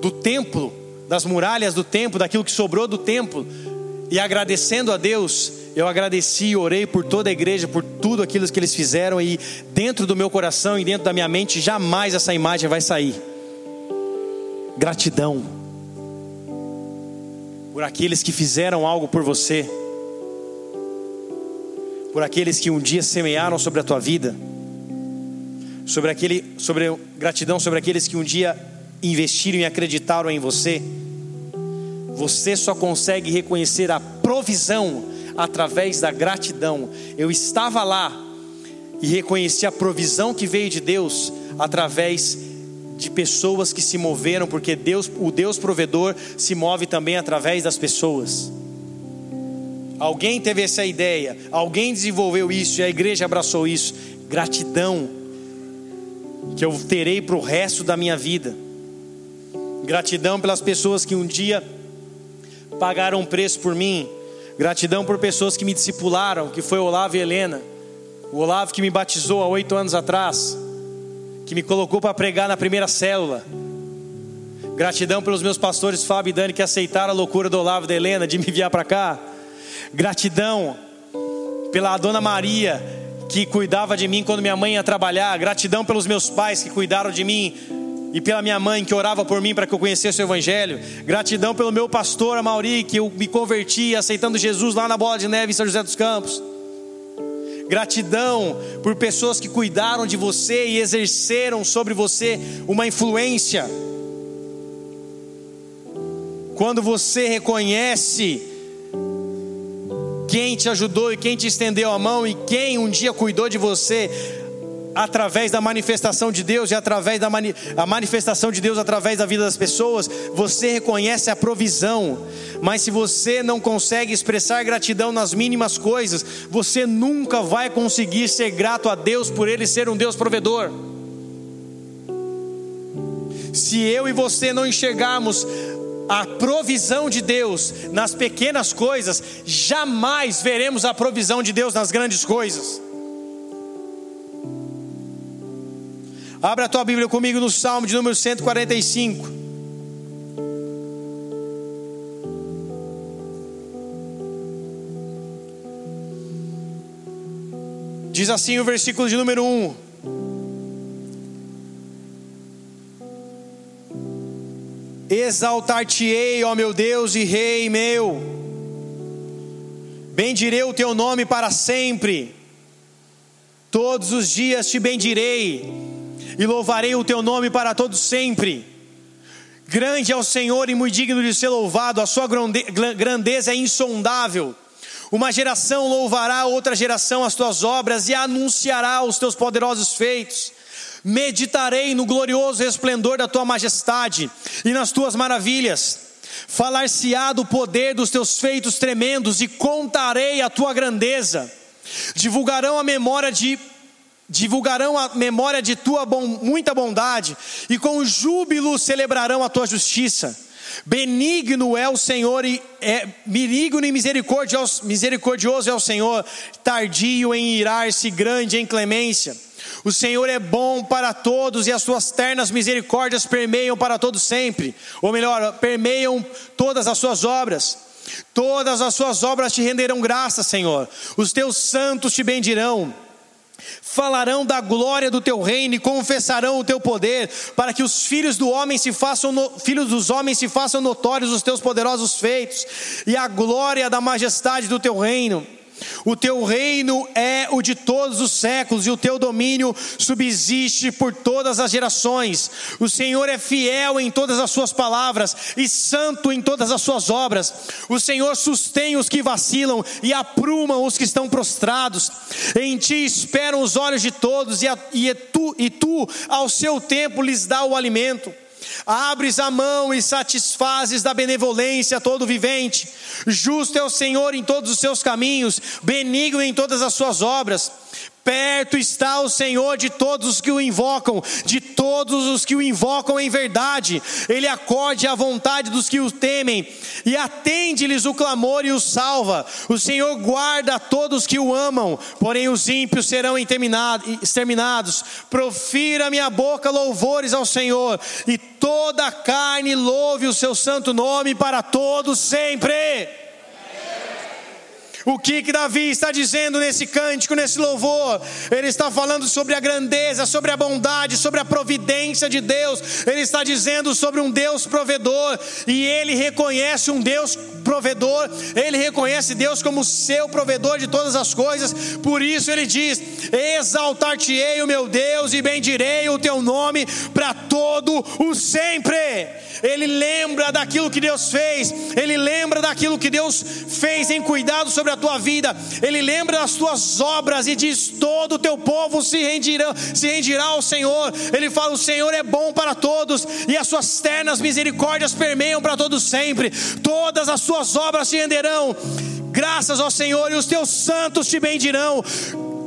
do templo, das muralhas do templo, daquilo que sobrou do templo, e agradecendo a Deus, eu agradeci e orei por toda a igreja, por tudo aquilo que eles fizeram, e dentro do meu coração e dentro da minha mente, jamais essa imagem vai sair. Gratidão por aqueles que fizeram algo por você por aqueles que um dia semearam sobre a tua vida, sobre aquele, sobre gratidão sobre aqueles que um dia investiram e acreditaram em você. Você só consegue reconhecer a provisão através da gratidão. Eu estava lá e reconheci a provisão que veio de Deus através de pessoas que se moveram, porque Deus, o Deus provedor se move também através das pessoas. Alguém teve essa ideia, alguém desenvolveu isso e a igreja abraçou isso. Gratidão que eu terei para o resto da minha vida. Gratidão pelas pessoas que um dia pagaram um preço por mim. Gratidão por pessoas que me discipularam, que foi Olavo e Helena. O Olavo que me batizou há oito anos atrás, que me colocou para pregar na primeira célula. Gratidão pelos meus pastores Fábio e Dani que aceitaram a loucura do Olavo e da Helena de me enviar para cá. Gratidão pela dona Maria que cuidava de mim quando minha mãe ia trabalhar. Gratidão pelos meus pais que cuidaram de mim e pela minha mãe que orava por mim para que eu conhecesse o Evangelho. Gratidão pelo meu pastor Mauri que eu me converti aceitando Jesus lá na Bola de Neve em São José dos Campos. Gratidão por pessoas que cuidaram de você e exerceram sobre você uma influência. Quando você reconhece quem te ajudou e quem te estendeu a mão e quem um dia cuidou de você através da manifestação de Deus e através da mani a manifestação de Deus através da vida das pessoas, você reconhece a provisão. Mas se você não consegue expressar gratidão nas mínimas coisas, você nunca vai conseguir ser grato a Deus por ele ser um Deus provedor. Se eu e você não enxergarmos a provisão de Deus nas pequenas coisas, jamais veremos a provisão de Deus nas grandes coisas. Abra a tua Bíblia comigo no Salmo de número 145. Diz assim o versículo de número 1: Exaltar-te-ei, ó meu Deus e Rei meu, bendirei o teu nome para sempre, todos os dias te bendirei, e louvarei o teu nome para todos sempre. Grande é o Senhor e muito digno de ser louvado, a sua grandeza é insondável. Uma geração louvará outra geração as tuas obras e anunciará os teus poderosos feitos meditarei no glorioso resplendor da tua majestade e nas tuas maravilhas. Falar-se-á do poder dos teus feitos tremendos e contarei a tua grandeza. Divulgarão a memória de divulgarão a memória de tua bom, muita bondade e com júbilo celebrarão a tua justiça. Benigno é o Senhor e é, benigno e misericordioso, misericordioso é o Senhor, tardio em irar-se, grande em clemência. O Senhor é bom para todos e as suas ternas misericórdias permeiam para todos sempre. Ou melhor, permeiam todas as suas obras. Todas as suas obras te renderão graça, Senhor. Os teus santos te bendirão. Falarão da glória do teu reino e confessarão o teu poder, para que os filhos do homem se façam no, filhos dos homens se façam notórios os teus poderosos feitos e a glória da majestade do teu reino. O teu reino é o de todos os séculos e o teu domínio subsiste por todas as gerações. O Senhor é fiel em todas as suas palavras e santo em todas as suas obras. O Senhor sustém os que vacilam e apruma os que estão prostrados. Em ti esperam os olhos de todos e, a, e, tu, e tu, ao seu tempo, lhes dá o alimento. Abres a mão e satisfazes da benevolência todo vivente. Justo é o Senhor em todos os seus caminhos, benigno em todas as suas obras. Perto está o Senhor de todos os que o invocam, de todos os que o invocam em verdade. Ele acorde à vontade dos que o temem e atende-lhes o clamor e o salva. O Senhor guarda todos que o amam, porém os ímpios serão exterminados. Profira minha boca louvores ao Senhor e toda a carne louve o seu santo nome para todos sempre. O que, que Davi está dizendo nesse cântico, nesse louvor? Ele está falando sobre a grandeza, sobre a bondade, sobre a providência de Deus. Ele está dizendo sobre um Deus provedor. E ele reconhece um Deus provedor. Ele reconhece Deus como seu provedor de todas as coisas. Por isso ele diz: Exaltar-te-ei o meu Deus e bendirei o teu nome para todo o sempre ele lembra daquilo que Deus fez, ele lembra daquilo que Deus fez em cuidado sobre a tua vida, ele lembra das tuas obras e diz: todo o teu povo se rendirá, se rendirá ao Senhor. Ele fala: o Senhor é bom para todos e as suas ternas misericórdias permeiam para todos sempre, todas as suas obras se renderão. Graças ao Senhor e os teus santos te bendirão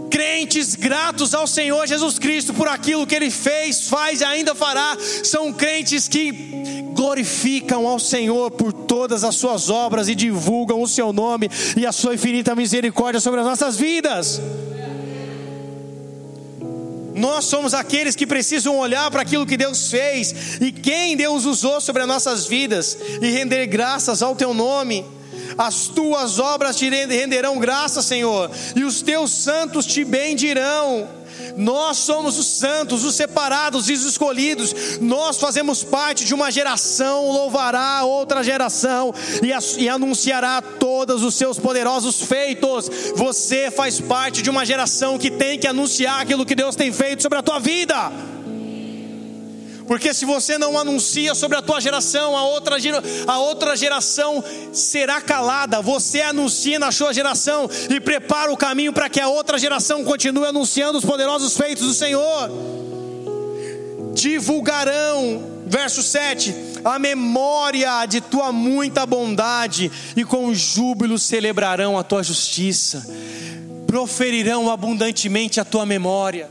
crentes gratos ao Senhor Jesus Cristo por aquilo que Ele fez, faz e ainda fará, são crentes que glorificam ao Senhor por todas as suas obras e divulgam o seu nome e a sua infinita misericórdia sobre as nossas vidas. Nós somos aqueles que precisam olhar para aquilo que Deus fez e quem Deus usou sobre as nossas vidas e render graças ao teu nome as tuas obras te renderão graça, Senhor, e os teus santos te bendirão. Nós somos os santos, os separados e os escolhidos. Nós fazemos parte de uma geração, louvará outra geração e, e anunciará todos os seus poderosos feitos. Você faz parte de uma geração que tem que anunciar aquilo que Deus tem feito sobre a tua vida. Porque se você não anuncia sobre a tua geração, a outra, a outra geração será calada. Você anuncia na sua geração e prepara o caminho para que a outra geração continue anunciando os poderosos feitos do Senhor. Divulgarão, verso 7, a memória de tua muita bondade e com júbilo celebrarão a tua justiça. Proferirão abundantemente a tua memória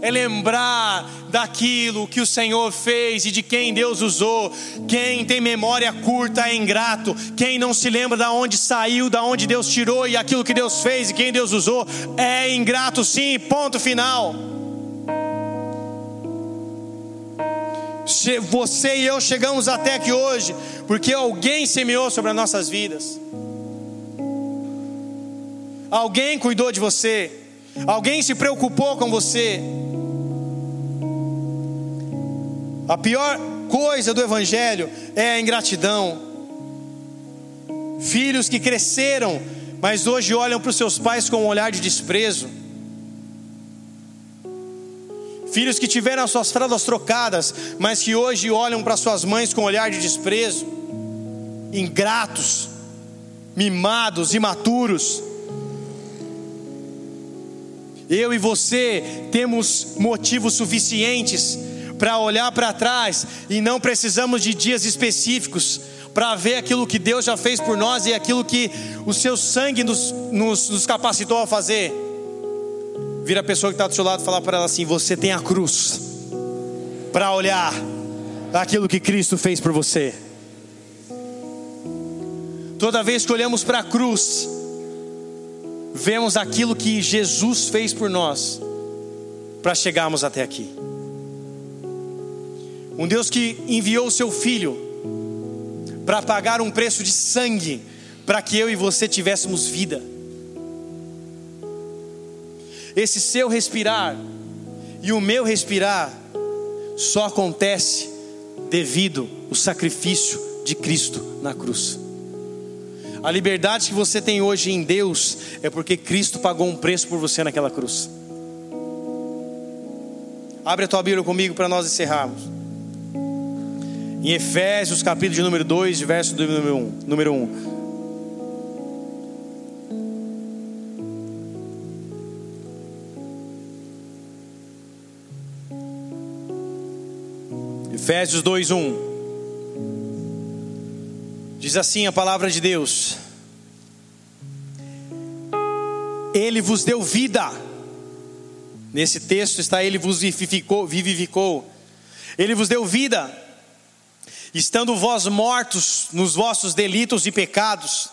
é lembrar daquilo que o Senhor fez e de quem Deus usou. Quem tem memória curta é ingrato. Quem não se lembra da onde saiu, da onde Deus tirou e aquilo que Deus fez e quem Deus usou é ingrato, sim. Ponto final. Você e eu chegamos até aqui hoje porque alguém semeou sobre as nossas vidas. Alguém cuidou de você. Alguém se preocupou com você. A pior coisa do Evangelho é a ingratidão. Filhos que cresceram, mas hoje olham para os seus pais com um olhar de desprezo. Filhos que tiveram as suas fraldas trocadas, mas que hoje olham para suas mães com um olhar de desprezo. Ingratos, mimados, imaturos. Eu e você temos motivos suficientes para olhar para trás e não precisamos de dias específicos para ver aquilo que Deus já fez por nós e aquilo que o seu sangue nos, nos, nos capacitou a fazer. Vira a pessoa que está do seu lado e falar para ela assim: Você tem a cruz para olhar aquilo que Cristo fez por você. Toda vez que olhamos para a cruz, vemos aquilo que Jesus fez por nós para chegarmos até aqui. Um Deus que enviou o seu filho para pagar um preço de sangue para que eu e você tivéssemos vida. Esse seu respirar e o meu respirar só acontece devido ao sacrifício de Cristo na cruz. A liberdade que você tem hoje em Deus é porque Cristo pagou um preço por você naquela cruz. Abre a tua Bíblia comigo para nós encerrarmos. Em Efésios, capítulo de número 2, verso do número 1. Número 1. Efésios 2:1 Diz assim a palavra de Deus: Ele vos deu vida Nesse texto está: Ele vos vivificou, vivificou, Ele vos deu vida, estando vós mortos nos vossos delitos e pecados,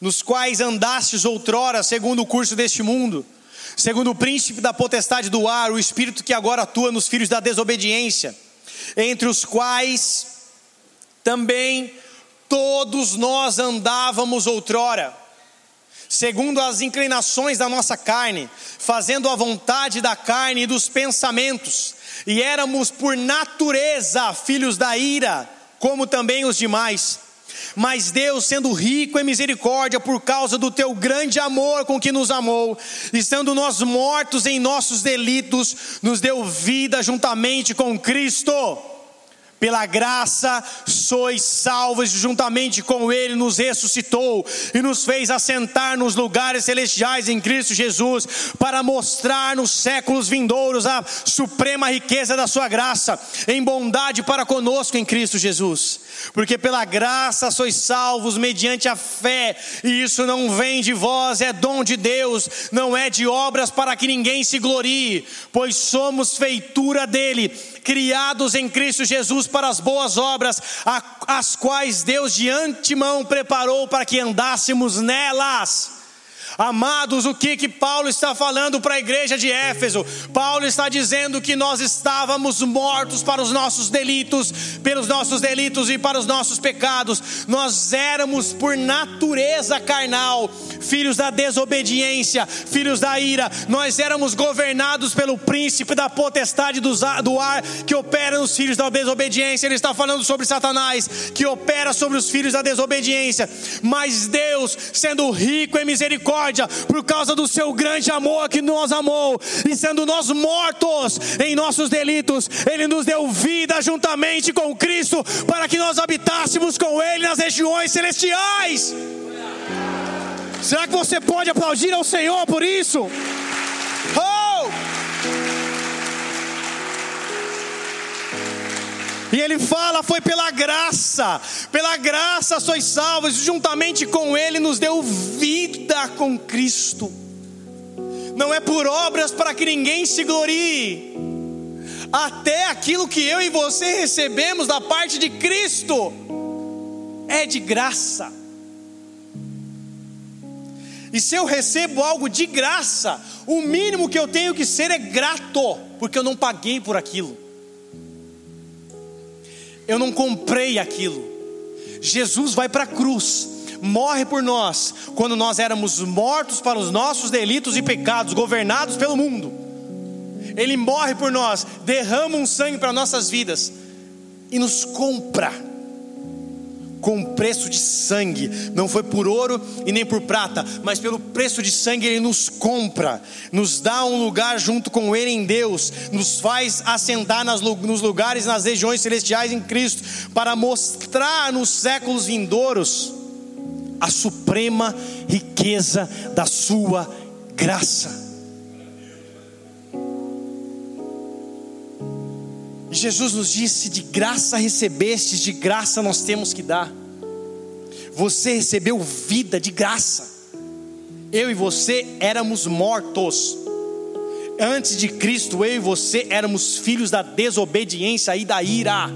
nos quais andastes outrora, segundo o curso deste mundo, segundo o príncipe da potestade do ar, o espírito que agora atua nos filhos da desobediência, entre os quais também todos nós andávamos outrora segundo as inclinações da nossa carne, fazendo a vontade da carne e dos pensamentos, e éramos por natureza filhos da ira, como também os demais. Mas Deus, sendo rico em misericórdia, por causa do teu grande amor com que nos amou, estando nós mortos em nossos delitos, nos deu vida juntamente com Cristo pela graça sois salvos, juntamente com Ele nos ressuscitou e nos fez assentar nos lugares celestiais em Cristo Jesus, para mostrar nos séculos vindouros a suprema riqueza da Sua graça, em bondade para conosco em Cristo Jesus. Porque pela graça sois salvos mediante a fé, e isso não vem de vós, é dom de Deus, não é de obras para que ninguém se glorie, pois somos feitura dele, criados em Cristo Jesus para as boas obras, as quais Deus de antemão preparou para que andássemos nelas. Amados, o que que Paulo está falando para a igreja de Éfeso? Paulo está dizendo que nós estávamos mortos para os nossos delitos, pelos nossos delitos e para os nossos pecados. Nós éramos por natureza carnal, filhos da desobediência, filhos da ira. Nós éramos governados pelo príncipe da potestade do ar que opera nos filhos da desobediência. Ele está falando sobre Satanás, que opera sobre os filhos da desobediência. Mas Deus, sendo rico em misericórdia, misericórdia, por causa do seu grande amor que nos amou, e sendo nós mortos em nossos delitos, Ele nos deu vida juntamente com Cristo, para que nós habitássemos com Ele nas regiões celestiais. Será que você pode aplaudir ao Senhor por isso? E ele fala: foi pela graça, pela graça sois salvos, juntamente com ele nos deu vida com Cristo. Não é por obras para que ninguém se glorie, até aquilo que eu e você recebemos da parte de Cristo é de graça. E se eu recebo algo de graça, o mínimo que eu tenho que ser é grato, porque eu não paguei por aquilo eu não comprei aquilo. Jesus vai para a cruz, morre por nós, quando nós éramos mortos para os nossos delitos e pecados, governados pelo mundo. Ele morre por nós, derrama um sangue para nossas vidas e nos compra com preço de sangue, não foi por ouro e nem por prata, mas pelo preço de sangue ele nos compra, nos dá um lugar junto com ele em Deus, nos faz assentar nas, nos lugares, nas regiões celestiais em Cristo, para mostrar nos séculos vindouros a suprema riqueza da sua graça. Jesus nos disse: de graça recebestes, de graça nós temos que dar. Você recebeu vida de graça. Eu e você éramos mortos. Antes de Cristo, eu e você éramos filhos da desobediência e da ira.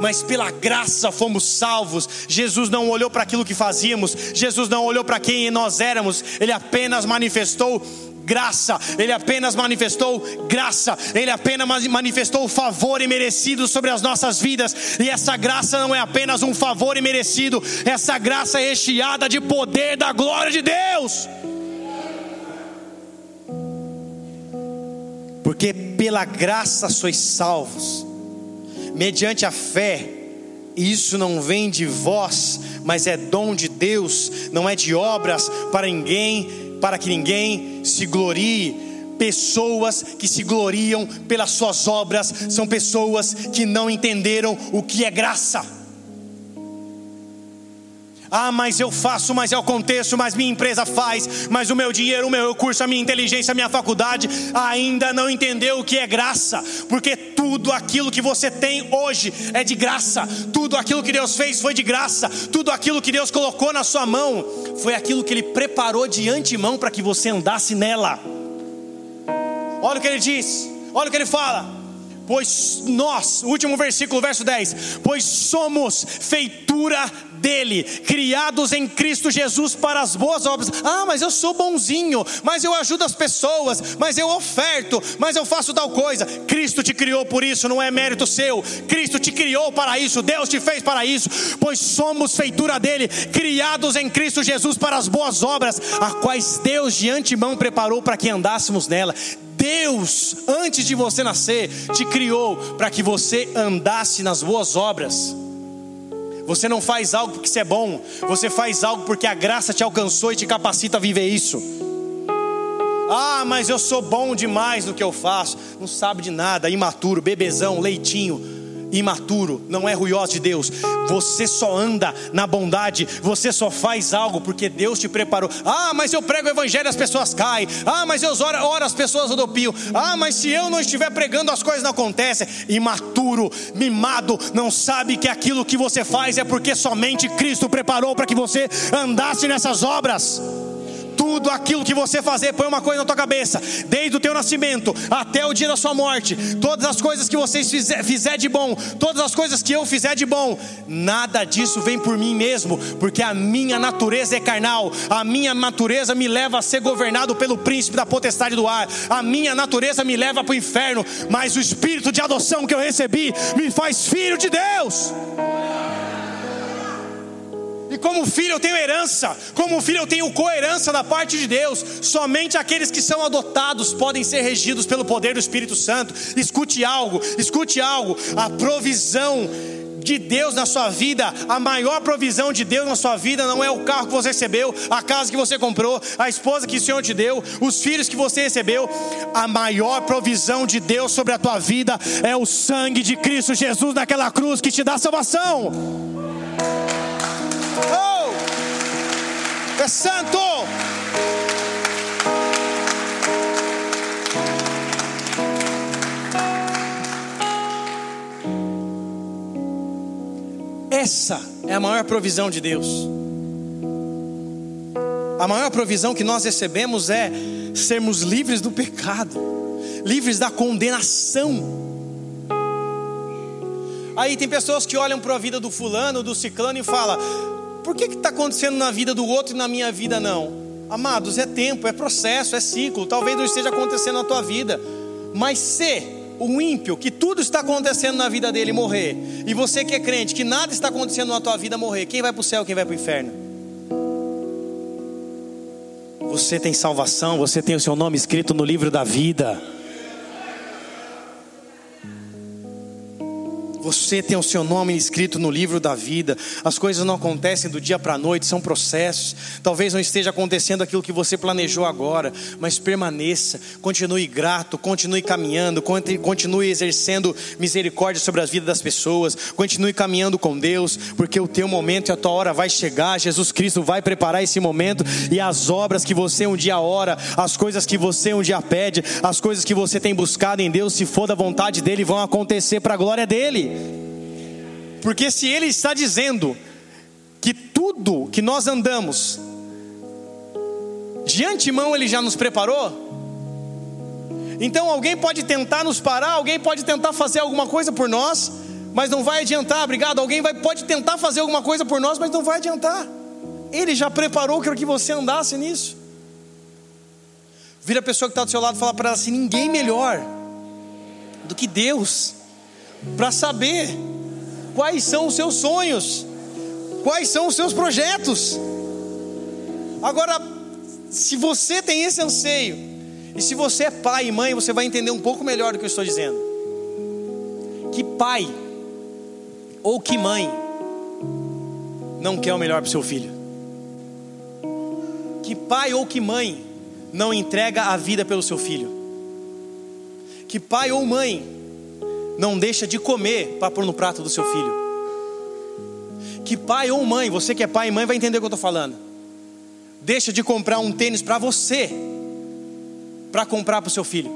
Mas pela graça fomos salvos. Jesus não olhou para aquilo que fazíamos, Jesus não olhou para quem nós éramos, Ele apenas manifestou graça, Ele apenas manifestou graça, Ele apenas manifestou favor imerecido sobre as nossas vidas, e essa graça não é apenas um favor imerecido, essa graça é recheada de poder da glória de Deus. Porque pela graça sois salvos, mediante a fé, e isso não vem de vós, mas é dom de Deus, não é de obras para ninguém para que ninguém se glorie. Pessoas que se gloriam pelas suas obras são pessoas que não entenderam o que é graça. Ah, mas eu faço, mas é o contexto, mas minha empresa faz, mas o meu dinheiro, o meu recurso, a minha inteligência, a minha faculdade ainda não entendeu o que é graça, porque tudo aquilo que você tem hoje é de graça, tudo aquilo que Deus fez foi de graça, tudo aquilo que Deus colocou na sua mão foi aquilo que Ele preparou de antemão para que você andasse nela. Olha o que ele diz, olha o que ele fala. Pois nós, último versículo, verso 10: Pois somos feitura dele, criados em Cristo Jesus para as boas obras. Ah, mas eu sou bonzinho, mas eu ajudo as pessoas, mas eu oferto, mas eu faço tal coisa. Cristo te criou por isso, não é mérito seu. Cristo te criou para isso, Deus te fez para isso. Pois somos feitura dele, criados em Cristo Jesus para as boas obras, a quais Deus de antemão preparou para que andássemos nela. Deus, antes de você nascer, te criou para que você andasse nas boas obras. Você não faz algo porque você é bom, você faz algo porque a graça te alcançou e te capacita a viver isso. Ah, mas eu sou bom demais no que eu faço. Não sabe de nada, imaturo, bebezão, leitinho imaturo, não é ruioso de Deus. Você só anda na bondade, você só faz algo porque Deus te preparou. Ah, mas eu prego o evangelho as pessoas caem. Ah, mas eu oro, oro as pessoas rodopiam. Ah, mas se eu não estiver pregando as coisas não acontecem. Imaturo, mimado, não sabe que aquilo que você faz é porque somente Cristo preparou para que você andasse nessas obras tudo aquilo que você fazer, põe uma coisa na tua cabeça, desde o teu nascimento até o dia da sua morte, todas as coisas que vocês fizer, fizer de bom, todas as coisas que eu fizer de bom, nada disso vem por mim mesmo, porque a minha natureza é carnal, a minha natureza me leva a ser governado pelo príncipe da potestade do ar, a minha natureza me leva para o inferno, mas o espírito de adoção que eu recebi me faz filho de Deus. E como filho eu tenho herança, como filho eu tenho coerência da parte de Deus. Somente aqueles que são adotados podem ser regidos pelo poder do Espírito Santo. Escute algo, escute algo. A provisão de Deus na sua vida, a maior provisão de Deus na sua vida não é o carro que você recebeu, a casa que você comprou, a esposa que o Senhor te deu, os filhos que você recebeu. A maior provisão de Deus sobre a tua vida é o sangue de Cristo Jesus naquela cruz que te dá salvação. É santo! Essa é a maior provisão de Deus. A maior provisão que nós recebemos é sermos livres do pecado, livres da condenação. Aí tem pessoas que olham para a vida do fulano, do ciclano e falam: por que está acontecendo na vida do outro e na minha vida não? Amados, é tempo, é processo, é ciclo. Talvez não esteja acontecendo na tua vida, mas se o ímpio, que tudo está acontecendo na vida dele, morrer, e você que é crente, que nada está acontecendo na tua vida, morrer, quem vai para o céu, quem vai para o inferno? Você tem salvação, você tem o seu nome escrito no livro da vida. Você tem o seu nome escrito no livro da vida. As coisas não acontecem do dia para a noite, são processos. Talvez não esteja acontecendo aquilo que você planejou agora, mas permaneça, continue grato, continue caminhando, continue exercendo misericórdia sobre as vidas das pessoas, continue caminhando com Deus, porque o teu momento e a tua hora vai chegar. Jesus Cristo vai preparar esse momento e as obras que você um dia ora, as coisas que você um dia pede, as coisas que você tem buscado em Deus, se for da vontade dele, vão acontecer para a glória dele. Porque se ele está dizendo que tudo que nós andamos, de antemão ele já nos preparou, então alguém pode tentar nos parar, alguém pode tentar fazer alguma coisa por nós, mas não vai adiantar, obrigado. Alguém vai, pode tentar fazer alguma coisa por nós, mas não vai adiantar. Ele já preparou para que você andasse nisso. Vira a pessoa que está do seu lado e fala para ela assim: ninguém melhor do que Deus para saber quais são os seus sonhos, quais são os seus projetos. Agora, se você tem esse anseio, e se você é pai e mãe, você vai entender um pouco melhor do que eu estou dizendo. Que pai ou que mãe não quer o melhor para o seu filho? Que pai ou que mãe não entrega a vida pelo seu filho? Que pai ou mãe não deixa de comer para pôr no prato do seu filho. Que pai ou mãe, você que é pai e mãe vai entender o que eu estou falando. Deixa de comprar um tênis para você, para comprar para o seu filho.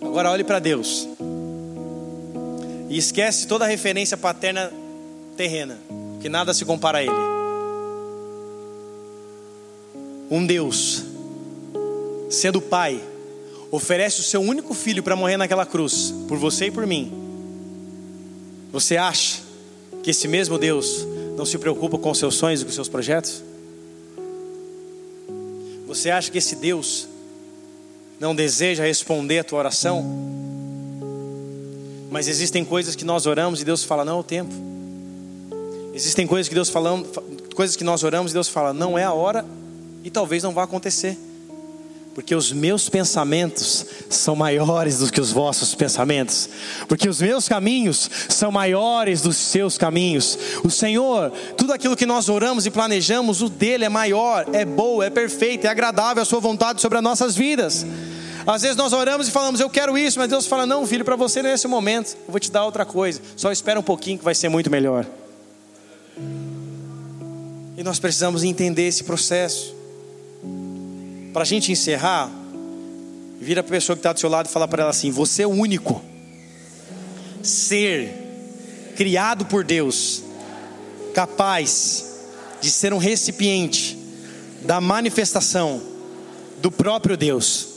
Agora olhe para Deus. E esquece toda a referência paterna terrena, que nada se compara a Ele. um Deus, sendo Pai, oferece o seu único filho para morrer naquela cruz, por você e por mim, você acha que esse mesmo Deus não se preocupa com os seus sonhos e com os seus projetos? Você acha que esse Deus não deseja responder a tua oração? Mas existem coisas que nós oramos e Deus fala, não é o tempo. Existem coisas que Deus falando, coisas que nós oramos e Deus fala, não é a hora e talvez não vá acontecer. Porque os meus pensamentos são maiores do que os vossos pensamentos. Porque os meus caminhos são maiores dos seus caminhos. O Senhor, tudo aquilo que nós oramos e planejamos, o dele é maior, é bom, é perfeito, é agradável a sua vontade sobre as nossas vidas. Às vezes nós oramos e falamos, eu quero isso, mas Deus fala, não, filho, para você nesse momento, eu vou te dar outra coisa. Só espera um pouquinho que vai ser muito melhor. E nós precisamos entender esse processo. Para a gente encerrar, vira a pessoa que está do seu lado e fala para ela assim: Você é o único ser criado por Deus, capaz de ser um recipiente da manifestação do próprio Deus.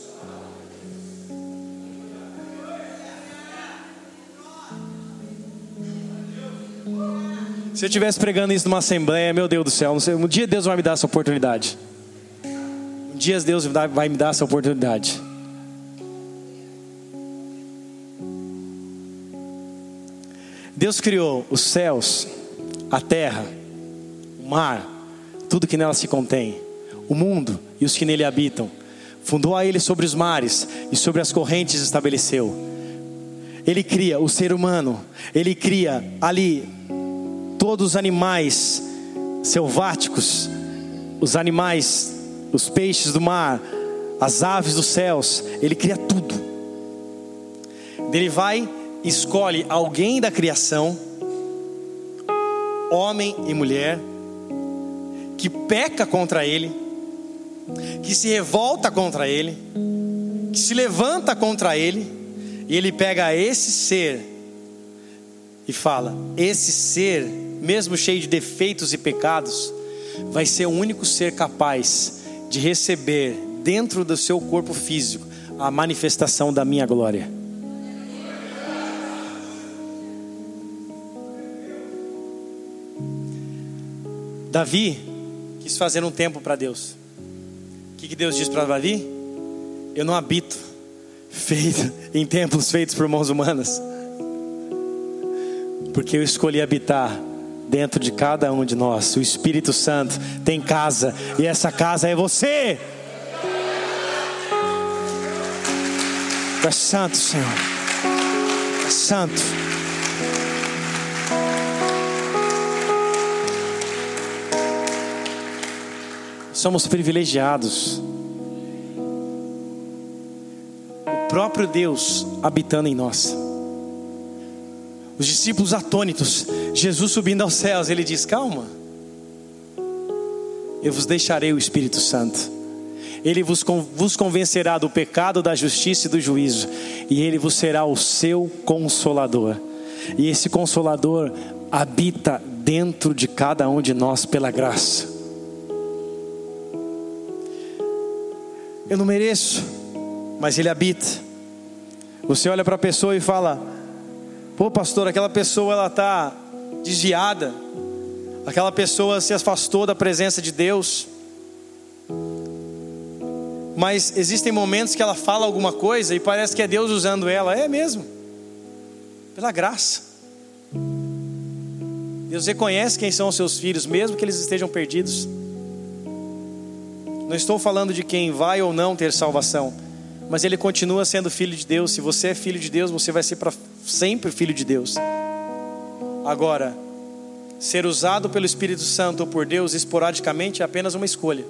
Se eu estivesse pregando isso numa assembleia, meu Deus do céu, um dia Deus vai me dar essa oportunidade. Um dia Deus vai me dar essa oportunidade. Deus criou os céus, a terra, o mar, tudo que nela se contém, o mundo e os que nele habitam. Fundou a ele sobre os mares e sobre as correntes estabeleceu. Ele cria o ser humano, ele cria ali todos os animais selváticos, os animais os peixes do mar, as aves dos céus, ele cria tudo. Ele vai, escolhe alguém da criação, homem e mulher, que peca contra ele, que se revolta contra ele, que se levanta contra ele, e ele pega esse ser e fala: esse ser, mesmo cheio de defeitos e pecados, vai ser o único ser capaz de receber dentro do seu corpo físico a manifestação da minha glória. Davi quis fazer um tempo para Deus. O que, que Deus diz para Davi? Eu não habito feito em templos feitos por mãos humanas, porque eu escolhi habitar dentro de cada um de nós. O Espírito Santo tem casa e essa casa é você. É santo, Senhor. É santo. Somos privilegiados. O próprio Deus habitando em nós. Os discípulos atônitos, Jesus subindo aos céus, ele diz: Calma, eu vos deixarei o Espírito Santo. Ele vos, vos convencerá do pecado, da justiça e do juízo, e ele vos será o seu consolador. E esse consolador habita dentro de cada um de nós pela graça. Eu não mereço, mas ele habita. Você olha para a pessoa e fala: Pô, pastor, aquela pessoa ela está desviada, aquela pessoa se afastou da presença de Deus. Mas existem momentos que ela fala alguma coisa e parece que é Deus usando ela. É mesmo, pela graça. Deus reconhece quem são os seus filhos, mesmo que eles estejam perdidos. Não estou falando de quem vai ou não ter salvação, mas ele continua sendo filho de Deus. Se você é filho de Deus, você vai ser para sempre filho de Deus. Agora, ser usado pelo Espírito Santo ou por Deus esporadicamente é apenas uma escolha.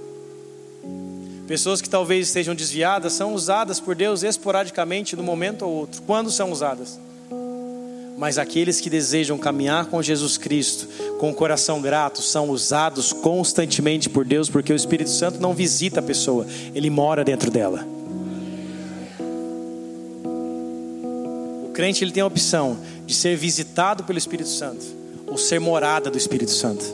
Pessoas que talvez estejam desviadas são usadas por Deus esporadicamente, de momento ou outro. Quando são usadas? Mas aqueles que desejam caminhar com Jesus Cristo, com o coração grato, são usados constantemente por Deus, porque o Espírito Santo não visita a pessoa, ele mora dentro dela. Crente ele tem a opção de ser visitado pelo Espírito Santo ou ser morada do Espírito Santo.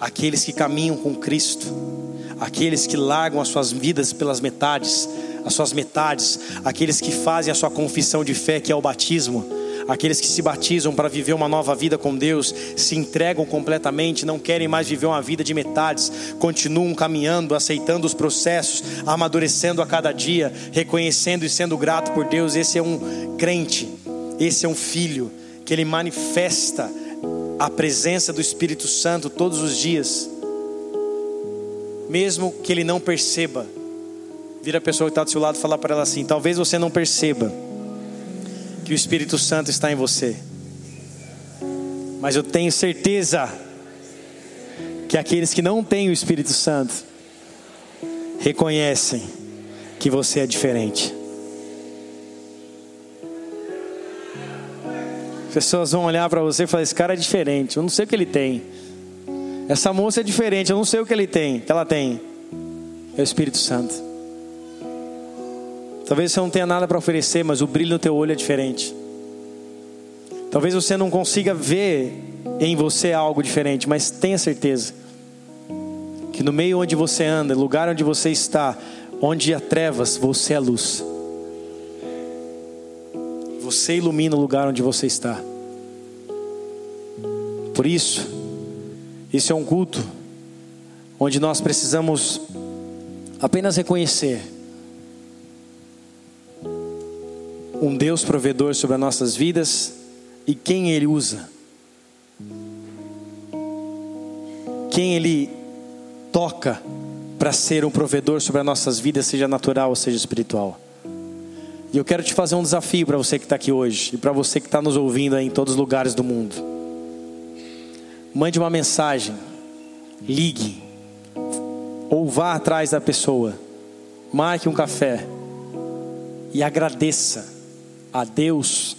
aqueles que caminham com Cristo, aqueles que largam as suas vidas pelas metades, as suas metades, aqueles que fazem a sua confissão de fé, que é o batismo, aqueles que se batizam para viver uma nova vida com Deus, se entregam completamente, não querem mais viver uma vida de metades, continuam caminhando, aceitando os processos, amadurecendo a cada dia, reconhecendo e sendo grato por Deus. Esse é um crente, esse é um filho que ele manifesta a presença do Espírito Santo todos os dias, mesmo que ele não perceba. Vira a pessoa que está do seu lado e fala para ela assim: talvez você não perceba que o Espírito Santo está em você, mas eu tenho certeza que aqueles que não têm o Espírito Santo reconhecem que você é diferente. Pessoas vão olhar para você e falar: esse cara é diferente, eu não sei o que ele tem. Essa moça é diferente, eu não sei o que ele tem, que ela tem. É o Espírito Santo. Talvez você não tenha nada para oferecer, mas o brilho no teu olho é diferente. Talvez você não consiga ver em você algo diferente, mas tenha certeza que no meio onde você anda, lugar onde você está, onde há trevas, você é luz. Você ilumina o lugar onde você está. Por isso, isso é um culto onde nós precisamos apenas reconhecer um Deus provedor sobre as nossas vidas e quem Ele usa, quem Ele toca para ser um provedor sobre as nossas vidas, seja natural ou seja espiritual. E eu quero te fazer um desafio para você que está aqui hoje e para você que está nos ouvindo em todos os lugares do mundo. Mande uma mensagem, ligue, ou vá atrás da pessoa, marque um café e agradeça a Deus,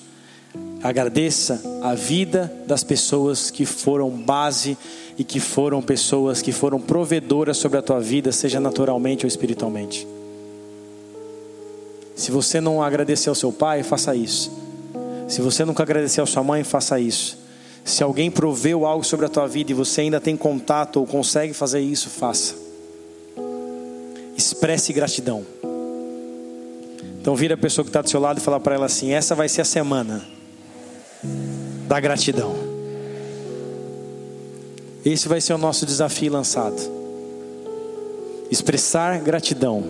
agradeça a vida das pessoas que foram base e que foram pessoas que foram provedoras sobre a tua vida, seja naturalmente ou espiritualmente. Se você não agradecer ao seu pai, faça isso. Se você nunca agradecer à sua mãe, faça isso. Se alguém proveu algo sobre a tua vida e você ainda tem contato ou consegue fazer isso, faça. Expresse gratidão. Então vira a pessoa que está do seu lado e fala para ela assim: essa vai ser a semana da gratidão. Esse vai ser o nosso desafio lançado. Expressar gratidão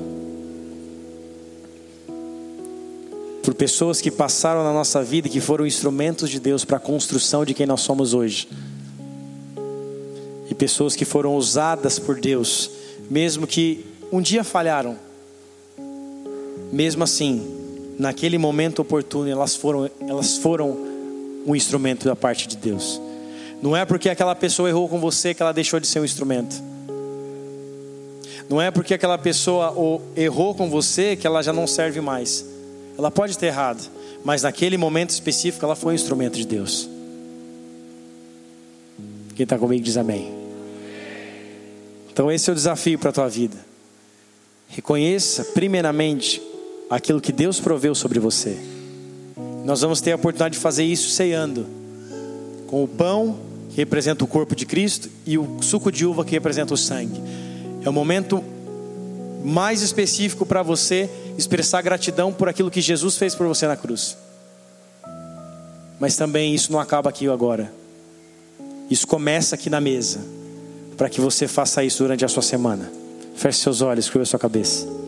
por pessoas que passaram na nossa vida e que foram instrumentos de Deus para a construção de quem nós somos hoje. E pessoas que foram usadas por Deus, mesmo que um dia falharam. Mesmo assim, naquele momento oportuno, elas foram, elas foram um instrumento da parte de Deus. Não é porque aquela pessoa errou com você que ela deixou de ser um instrumento. Não é porque aquela pessoa errou com você que ela já não serve mais. Ela pode ter errado, mas naquele momento específico ela foi um instrumento de Deus. Quem está comigo diz amém. Então esse é o desafio para a tua vida. Reconheça primeiramente aquilo que Deus proveu sobre você. Nós vamos ter a oportunidade de fazer isso ceando com o pão que representa o corpo de Cristo e o suco de uva que representa o sangue. É o momento mais específico para você expressar gratidão por aquilo que Jesus fez por você na cruz. Mas também isso não acaba aqui agora. Isso começa aqui na mesa, para que você faça isso durante a sua semana. Feche seus olhos, curva sua cabeça.